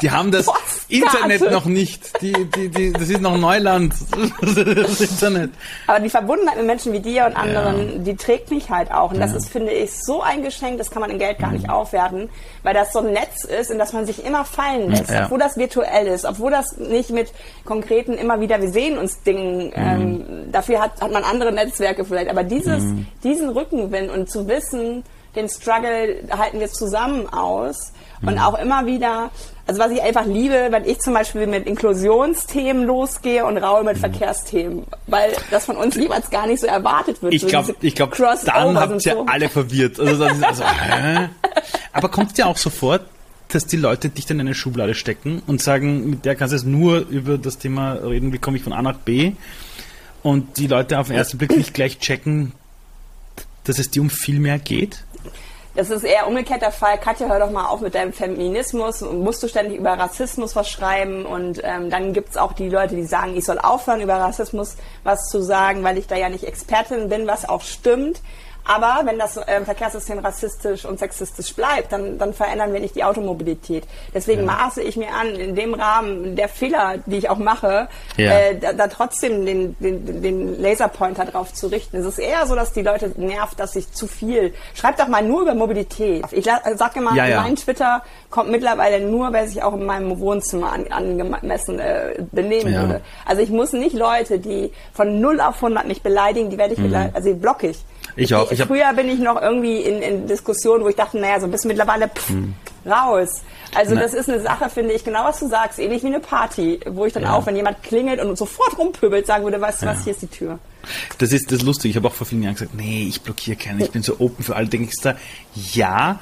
Die haben das Postkarte. Internet noch nicht. Die, die, die, das ist noch Neuland. *laughs* Das Internet. Aber die Verbundenheit mit Menschen wie dir und anderen, ja. die trägt mich halt auch. Und das ist, finde ich, so ein Geschenk, das kann man in Geld gar nicht mhm. aufwerten, weil das so ein Netz ist, in das man sich immer fallen lässt. Ja. Obwohl das virtuell ist, obwohl das nicht mit konkreten immer wieder, wir sehen uns Dingen, mhm. ähm, dafür hat, hat man andere Netzwerke vielleicht. Aber dieses, mhm. diesen Rückenwind und zu wissen, den Struggle halten wir zusammen aus und auch immer wieder, also was ich einfach liebe, wenn ich zum Beispiel mit Inklusionsthemen losgehe und Raul mit mhm. Verkehrsthemen, weil das von uns jeweils gar nicht so erwartet wird. Ich glaube, so ich glaube, dann habt ihr so. alle verwirrt. Also, also, *laughs* hä? Aber kommt es dir auch sofort, dass die Leute dich dann in eine Schublade stecken und sagen, mit der kannst du jetzt nur über das Thema reden, wie komme ich von A nach B und die Leute auf den ersten Blick nicht gleich checken, dass es dir um viel mehr geht? Das ist eher umgekehrt der Fall. Katja, hör doch mal auf mit deinem Feminismus. Musst du ständig über Rassismus was schreiben? Und ähm, dann gibt's auch die Leute, die sagen, ich soll aufhören, über Rassismus was zu sagen, weil ich da ja nicht Expertin bin, was auch stimmt. Aber wenn das ähm, Verkehrssystem rassistisch und sexistisch bleibt, dann, dann verändern wir nicht die Automobilität. Deswegen ja. maße ich mir an, in dem Rahmen der Fehler, die ich auch mache, ja. äh, da, da, trotzdem den, den, den Laserpointer drauf zu richten. Es ist eher so, dass die Leute nervt, dass ich zu viel. Schreibt doch mal nur über Mobilität. Ich sage immer, ja, mein Twitter kommt mittlerweile nur, wer sich auch in meinem Wohnzimmer an, angemessen äh, benehmen würde. Also ich muss nicht Leute, die von 0 auf 100 mich beleidigen, die werde ich, mhm. also die block ich. Ich auch. Ich Früher bin ich noch irgendwie in, in Diskussionen, wo ich dachte, naja, so bis mittlerweile pff, hm. raus. Also Na. das ist eine Sache, finde ich, genau was du sagst, ähnlich wie eine Party, wo ich dann ja. auch, wenn jemand klingelt und sofort rumpöbelt, sagen würde, weißt du ja. was, hier ist die Tür. Das ist das lustig. Ich habe auch vor vielen Jahren gesagt, nee, ich blockiere keinen, ich bin so open für alle. Denke ich da, ja,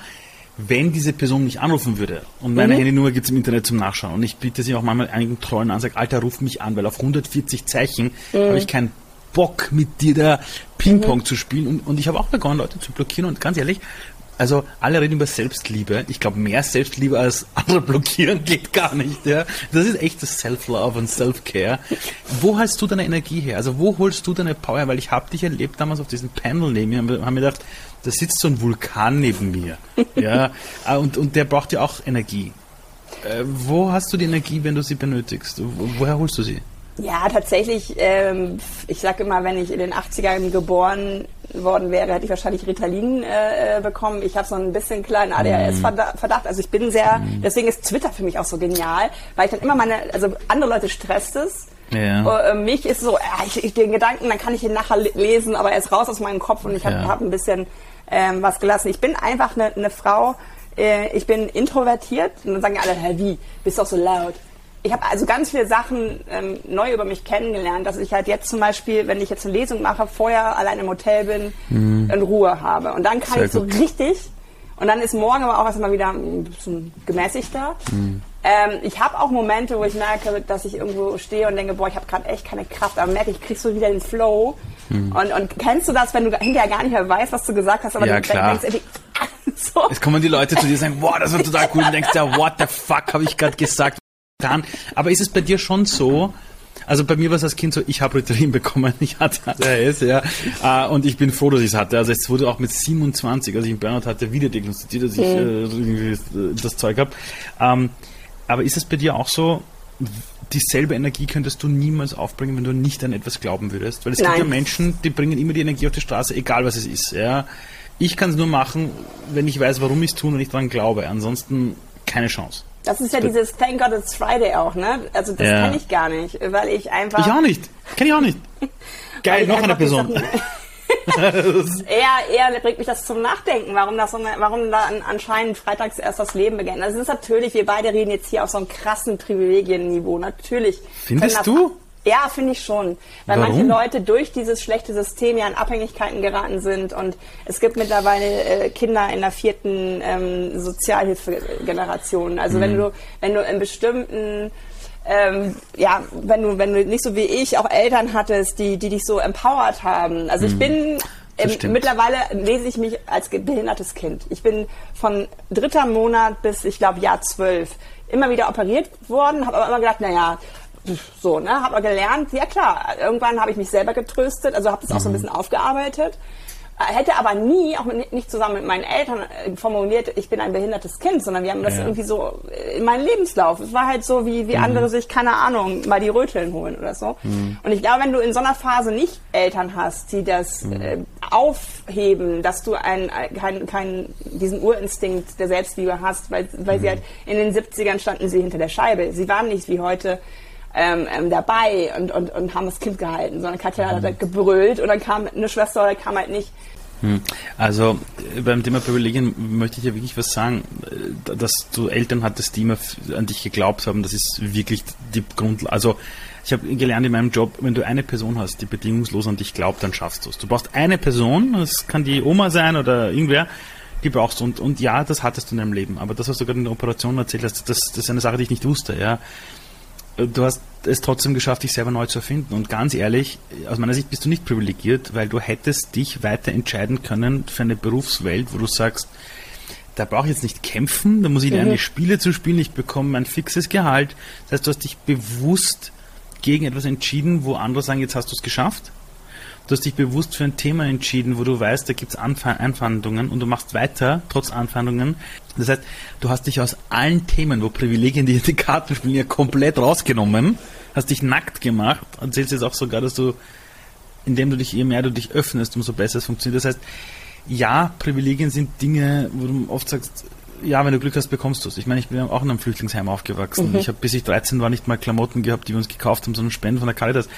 wenn diese Person mich anrufen würde und meine mhm. Handynummer gibt es im Internet zum Nachschauen und ich bitte sie auch manchmal einigen Treuen an, sage, Alter, ruf mich an, weil auf 140 Zeichen mhm. habe ich keinen Bock mit dir da Ping-Pong mhm. zu spielen. Und, und ich habe auch begonnen, Leute zu blockieren. Und ganz ehrlich, also alle reden über Selbstliebe. Ich glaube, mehr Selbstliebe als *laughs* andere blockieren geht gar nicht. Ja? Das ist echtes Self-Love und Self-Care. Wo holst du deine Energie her? Also wo holst du deine Power? Weil ich habe dich erlebt damals auf diesem Panel neben mir und habe mir gedacht, da sitzt so ein Vulkan neben mir. *laughs* ja? Ah, und, und der braucht ja auch Energie. Äh, wo hast du die Energie, wenn du sie benötigst? Wo, woher holst du sie? Ja, tatsächlich, ähm, ich sage immer, wenn ich in den 80ern geboren worden wäre, hätte ich wahrscheinlich Ritalin äh, äh bekommen. Ich habe so ein bisschen kleinen ADHS-Verdacht. Also ich bin sehr, mhm. deswegen ist Twitter für mich auch so genial, weil ich dann immer meine, also andere Leute stresst es. Ja. Äh, mich ist so, ja, ich, ich, den Gedanken, dann kann ich ihn nachher lesen, aber er ist raus aus meinem Kopf und ich habe ja. hab ein bisschen ähm, was gelassen. Ich bin einfach eine ne Frau, äh, ich bin introvertiert und dann sagen alle, hä, wie, bist doch so laut ich habe also ganz viele Sachen ähm, neu über mich kennengelernt, dass ich halt jetzt zum Beispiel, wenn ich jetzt eine Lesung mache, vorher allein im Hotel bin, mhm. in Ruhe habe. Und dann kann Sehr ich so gut. richtig, und dann ist morgen aber auch erstmal wieder ein bisschen gemäßigter. Mhm. Ähm, ich habe auch Momente, wo ich merke, dass ich irgendwo stehe und denke, boah, ich habe gerade echt keine Kraft, aber merke, ich krieg so wieder den Flow. Mhm. Und, und kennst du das, wenn du hinterher gar nicht mehr weißt, was du gesagt hast, aber ja, du klar. denkst, *laughs* so. Es kommen die Leute zu dir und sagen, boah, das war total cool und denkst ja, what the fuck habe ich gerade gesagt? Getan. Aber ist es bei dir schon so, also bei mir war es als Kind so, ich habe Ritalin bekommen, *laughs* ich hatte ADHS, ja, äh, und ich bin froh, dass ich es hatte. Also es wurde auch mit 27, als ich einen Burnout hatte, wieder diagnostiziert, dass ich mhm. äh, das Zeug habe. Ähm, aber ist es bei dir auch so, dieselbe Energie könntest du niemals aufbringen, wenn du nicht an etwas glauben würdest? Weil es Nein. gibt ja Menschen, die bringen immer die Energie auf die Straße, egal was es ist, ja. Ich kann es nur machen, wenn ich weiß, warum ich es tue und ich daran glaube. Ansonsten keine Chance. Das ist ja dieses Thank God It's Friday auch, ne? Also das ja. kenne ich gar nicht, weil ich einfach. Ich auch nicht. Kenne ich auch nicht. *laughs* Geil, noch eine Person. *laughs* eher, eher bringt mich das zum Nachdenken, warum das warum da anscheinend freitags erst das Leben beginnt. Also es ist natürlich, wir beide reden jetzt hier auf so einem krassen Privilegienniveau. Natürlich. Findest du? Ja, finde ich schon. Weil Warum? manche Leute durch dieses schlechte System ja in Abhängigkeiten geraten sind und es gibt mittlerweile äh, Kinder in der vierten ähm, Sozialhilfegeneration. Also mhm. wenn du, wenn du in bestimmten ähm, ja, wenn du, wenn du nicht so wie ich auch Eltern hattest, die, die dich so empowert haben. Also ich mhm. bin ähm, mittlerweile lese ich mich als behindertes Kind. Ich bin von dritter Monat bis, ich glaube, Jahr zwölf immer wieder operiert worden, habe aber immer gedacht, naja, so, ne, habe gelernt, ja klar, irgendwann habe ich mich selber getröstet, also habe das auch so ein mhm. bisschen aufgearbeitet. Äh, hätte aber nie, auch mit, nicht zusammen mit meinen Eltern äh, formuliert, ich bin ein behindertes Kind, sondern wir haben das ja. irgendwie so äh, in meinem Lebenslauf. Es war halt so, wie, wie mhm. andere sich, keine Ahnung, mal die Röteln holen oder so. Mhm. Und ich glaube, wenn du in so einer Phase nicht Eltern hast, die das mhm. äh, aufheben, dass du ein, kein, kein, diesen Urinstinkt der Selbstliebe hast, weil, weil sie mhm. halt in den 70ern standen sie hinter der Scheibe. Sie waren nicht wie heute ähm, ähm, dabei und, und, und haben das Kind gehalten, sondern Katja mhm. hat halt gebrüllt und dann kam eine Schwester oder kam halt nicht. Hm. Also äh, beim Thema Privilegien möchte ich ja wirklich was sagen, äh, dass du Eltern hattest, die immer an dich geglaubt haben, das ist wirklich die Grundlage. Also ich habe gelernt in meinem Job, wenn du eine Person hast, die bedingungslos an dich glaubt, dann schaffst du es. Du brauchst eine Person, das kann die Oma sein oder irgendwer, die brauchst du. Und, und ja, das hattest du in deinem Leben. Aber das, was du gerade in der Operation erzählt hast, das, das ist eine Sache, die ich nicht wusste. Ja du hast es trotzdem geschafft, dich selber neu zu erfinden. Und ganz ehrlich, aus meiner Sicht bist du nicht privilegiert, weil du hättest dich weiter entscheiden können für eine Berufswelt, wo du sagst, da brauche ich jetzt nicht kämpfen, da muss ich lernen, mhm. Spiele zu spielen, ich bekomme mein fixes Gehalt. Das heißt, du hast dich bewusst gegen etwas entschieden, wo andere sagen, jetzt hast du es geschafft. Du hast dich bewusst für ein Thema entschieden, wo du weißt, da gibt es Anfeindungen und du machst weiter, trotz Anfeindungen. Das heißt, du hast dich aus allen Themen, wo Privilegien die, die Karten spielen, ja komplett rausgenommen, hast dich nackt gemacht, erzählst jetzt auch sogar, dass du, indem du dich, je mehr du dich öffnest, umso besser es funktioniert. Das heißt, ja, Privilegien sind Dinge, wo du oft sagst, ja, wenn du Glück hast, bekommst du es. Ich meine, ich bin auch in einem Flüchtlingsheim aufgewachsen. Mhm. Ich habe bis ich 13 war nicht mal Klamotten gehabt, die wir uns gekauft haben, sondern Spenden von der Caritas.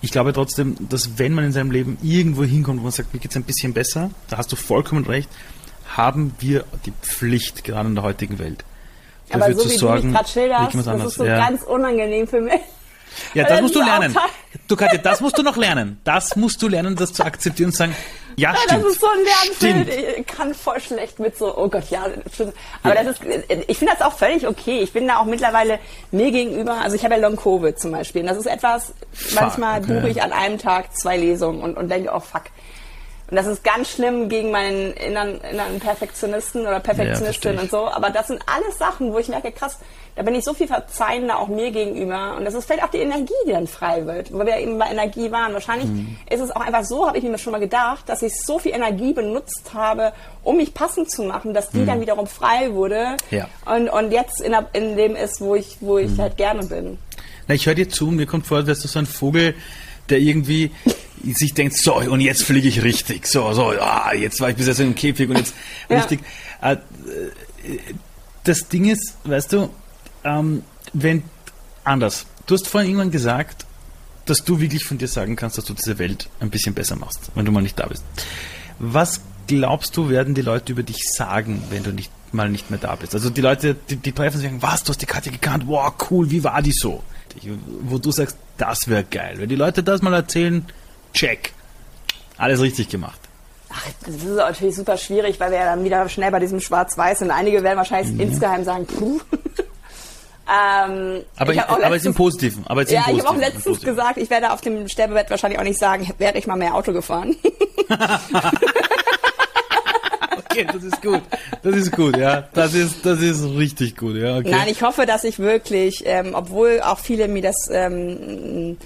Ich glaube trotzdem, dass wenn man in seinem Leben irgendwo hinkommt, wo man sagt, mir geht es ein bisschen besser, da hast du vollkommen recht, haben wir die Pflicht, gerade in der heutigen Welt. Aber so wie sorgen, du mich gerade schilderst, das ist so ja. ganz unangenehm für mich. Ja, das musst du lernen. Du Katja, das musst du noch lernen. Das musst du lernen, das zu akzeptieren und sagen, ja, ja stimmt. Das ist so ein Lernbild. Ich kann voll schlecht mit so, oh Gott, ja. Aber ja. das ist, ich finde das auch völlig okay. Ich bin da auch mittlerweile mir gegenüber, also ich habe ja Long Covid zum Beispiel. Und das ist etwas, fuck, manchmal okay. buche ich an einem Tag zwei Lesungen und, und denke, oh fuck. Und das ist ganz schlimm gegen meinen inneren, inneren Perfektionisten oder Perfektionistin ja, und so. Aber das sind alles Sachen, wo ich merke, krass, da bin ich so viel verzeihender auch mir gegenüber. Und das ist vielleicht auch die Energie, die dann frei wird, wo wir eben bei Energie waren. Wahrscheinlich mhm. ist es auch einfach so, habe ich mir schon mal gedacht, dass ich so viel Energie benutzt habe, um mich passend zu machen, dass die mhm. dann wiederum frei wurde ja. und, und jetzt in, in dem ist, wo ich, wo ich mhm. halt gerne bin. Na, ich höre dir zu, mir kommt vor, dass du so ein Vogel, der irgendwie *laughs* sich denkt, so, und jetzt fliege ich richtig. So, so, ah, jetzt war ich bis jetzt im Käfig und jetzt *laughs* ja. richtig. Äh, das Ding ist, weißt du, ähm, wenn anders. Du hast vorhin irgendwann gesagt, dass du wirklich von dir sagen kannst, dass du diese Welt ein bisschen besser machst, wenn du mal nicht da bist. Was glaubst du, werden die Leute über dich sagen, wenn du nicht mal nicht mehr da bist? Also die Leute, die, die treffen sich und sagen, was, du hast die Katja gekannt, wow, cool, wie war die so? Wo du sagst, das wäre geil. Wenn die Leute das mal erzählen, check. Alles richtig gemacht. Ach, das ist natürlich super schwierig, weil wir ja dann wieder schnell bei diesem Schwarz-Weiß sind. Einige werden wahrscheinlich mhm. insgeheim sagen, puh. Ähm, aber, ich, letztens, aber jetzt im Positiven. Aber jetzt ja, ich habe auch letztens gesagt, ich werde auf dem Sterbebett wahrscheinlich auch nicht sagen, wäre ich mal mehr Auto gefahren. *laughs* *laughs* okay, das ist gut. Das ist gut, ja. Das ist, das ist richtig gut, ja. Okay. Nein, ich hoffe, dass ich wirklich, ähm, obwohl auch viele mir das ähm,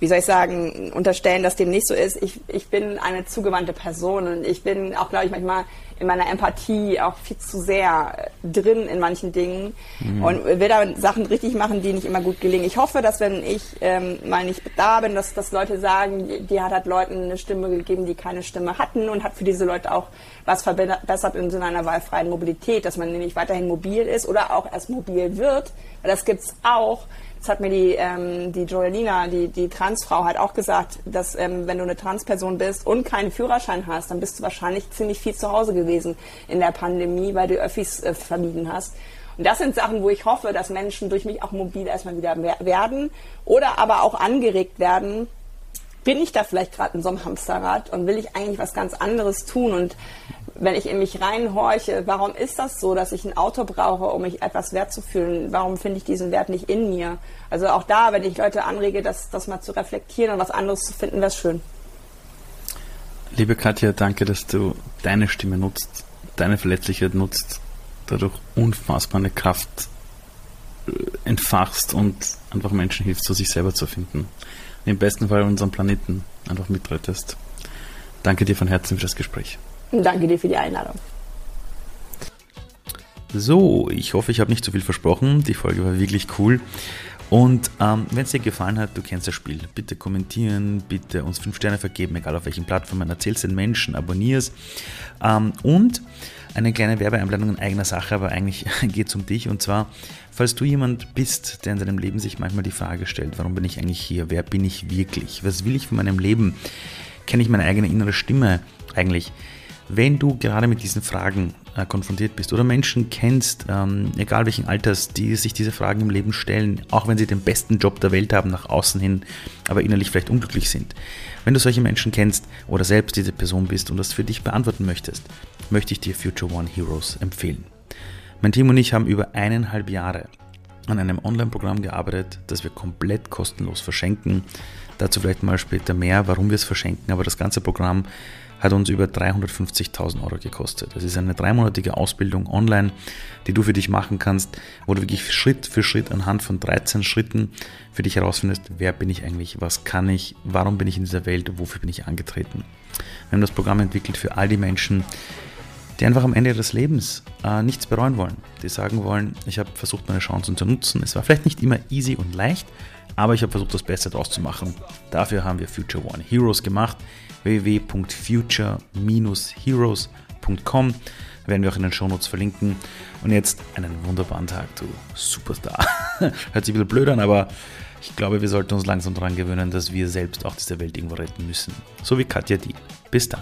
wie soll ich sagen, unterstellen, dass dem nicht so ist. Ich, ich bin eine zugewandte Person und ich bin auch, glaube ich, manchmal in meiner Empathie auch viel zu sehr drin in manchen Dingen mhm. und will da Sachen richtig machen, die nicht immer gut gelingen. Ich hoffe, dass wenn ich ähm, mal nicht da bin, dass, dass Leute sagen, die hat halt Leuten eine Stimme gegeben, die keine Stimme hatten und hat für diese Leute auch was verbessert im Sinne einer wahlfreien Mobilität, dass man nämlich weiterhin mobil ist oder auch erst mobil wird. Weil das gibt's auch das hat mir die, ähm, die Joelina, die, die Transfrau, halt auch gesagt, dass ähm, wenn du eine Transperson bist und keinen Führerschein hast, dann bist du wahrscheinlich ziemlich viel zu Hause gewesen in der Pandemie, weil du Öffis äh, vermieden hast. Und das sind Sachen, wo ich hoffe, dass Menschen durch mich auch mobil erstmal wieder werden oder aber auch angeregt werden, bin ich da vielleicht gerade in so einem Hamsterrad und will ich eigentlich was ganz anderes tun und wenn ich in mich reinhorche, warum ist das so, dass ich ein Auto brauche, um mich etwas wert zu fühlen? Warum finde ich diesen Wert nicht in mir? Also auch da, wenn ich Leute anrege, das, das mal zu reflektieren und was anderes zu finden, wäre schön. Liebe Katja, danke, dass du deine Stimme nutzt, deine Verletzlichkeit nutzt, dadurch unfassbar eine Kraft äh, entfachst und einfach Menschen hilfst, zu sich selber zu finden. Und im besten Fall unseren Planeten einfach mitrettest. Danke dir von Herzen für das Gespräch. Danke dir für die Einladung. So, ich hoffe, ich habe nicht zu viel versprochen. Die Folge war wirklich cool. Und ähm, wenn es dir gefallen hat, du kennst das Spiel. Bitte kommentieren, bitte uns 5 Sterne vergeben, egal auf welchen Plattformen. Erzählst den Menschen, abonnierst. Ähm, und eine kleine Werbeeinblendung in eigener Sache, aber eigentlich *laughs* geht es um dich. Und zwar, falls du jemand bist, der in seinem Leben sich manchmal die Frage stellt, warum bin ich eigentlich hier? Wer bin ich wirklich? Was will ich von meinem Leben? Kenne ich meine eigene innere Stimme eigentlich? Wenn du gerade mit diesen Fragen äh, konfrontiert bist oder Menschen kennst, ähm, egal welchen Alters, die sich diese Fragen im Leben stellen, auch wenn sie den besten Job der Welt haben nach außen hin, aber innerlich vielleicht unglücklich sind. Wenn du solche Menschen kennst oder selbst diese Person bist und das für dich beantworten möchtest, möchte ich dir Future One Heroes empfehlen. Mein Team und ich haben über eineinhalb Jahre an einem Online-Programm gearbeitet, das wir komplett kostenlos verschenken. Dazu vielleicht mal später mehr, warum wir es verschenken, aber das ganze Programm hat uns über 350.000 Euro gekostet. Das ist eine dreimonatige Ausbildung online, die du für dich machen kannst, wo du wirklich Schritt für Schritt anhand von 13 Schritten für dich herausfindest, wer bin ich eigentlich, was kann ich, warum bin ich in dieser Welt, wofür bin ich angetreten. Wir haben das Programm entwickelt für all die Menschen, die einfach am Ende des Lebens äh, nichts bereuen wollen. Die sagen wollen, ich habe versucht, meine Chancen zu nutzen. Es war vielleicht nicht immer easy und leicht, aber ich habe versucht, das Beste daraus zu machen. Dafür haben wir Future One Heroes gemacht. www.future-heroes.com werden wir auch in den Shownotes verlinken. Und jetzt einen wunderbaren Tag, du Superstar. *laughs* Hört sich ein bisschen blöd an, aber ich glaube, wir sollten uns langsam daran gewöhnen, dass wir selbst auch diese Welt irgendwo retten müssen. So wie Katja Diel. Bis dann.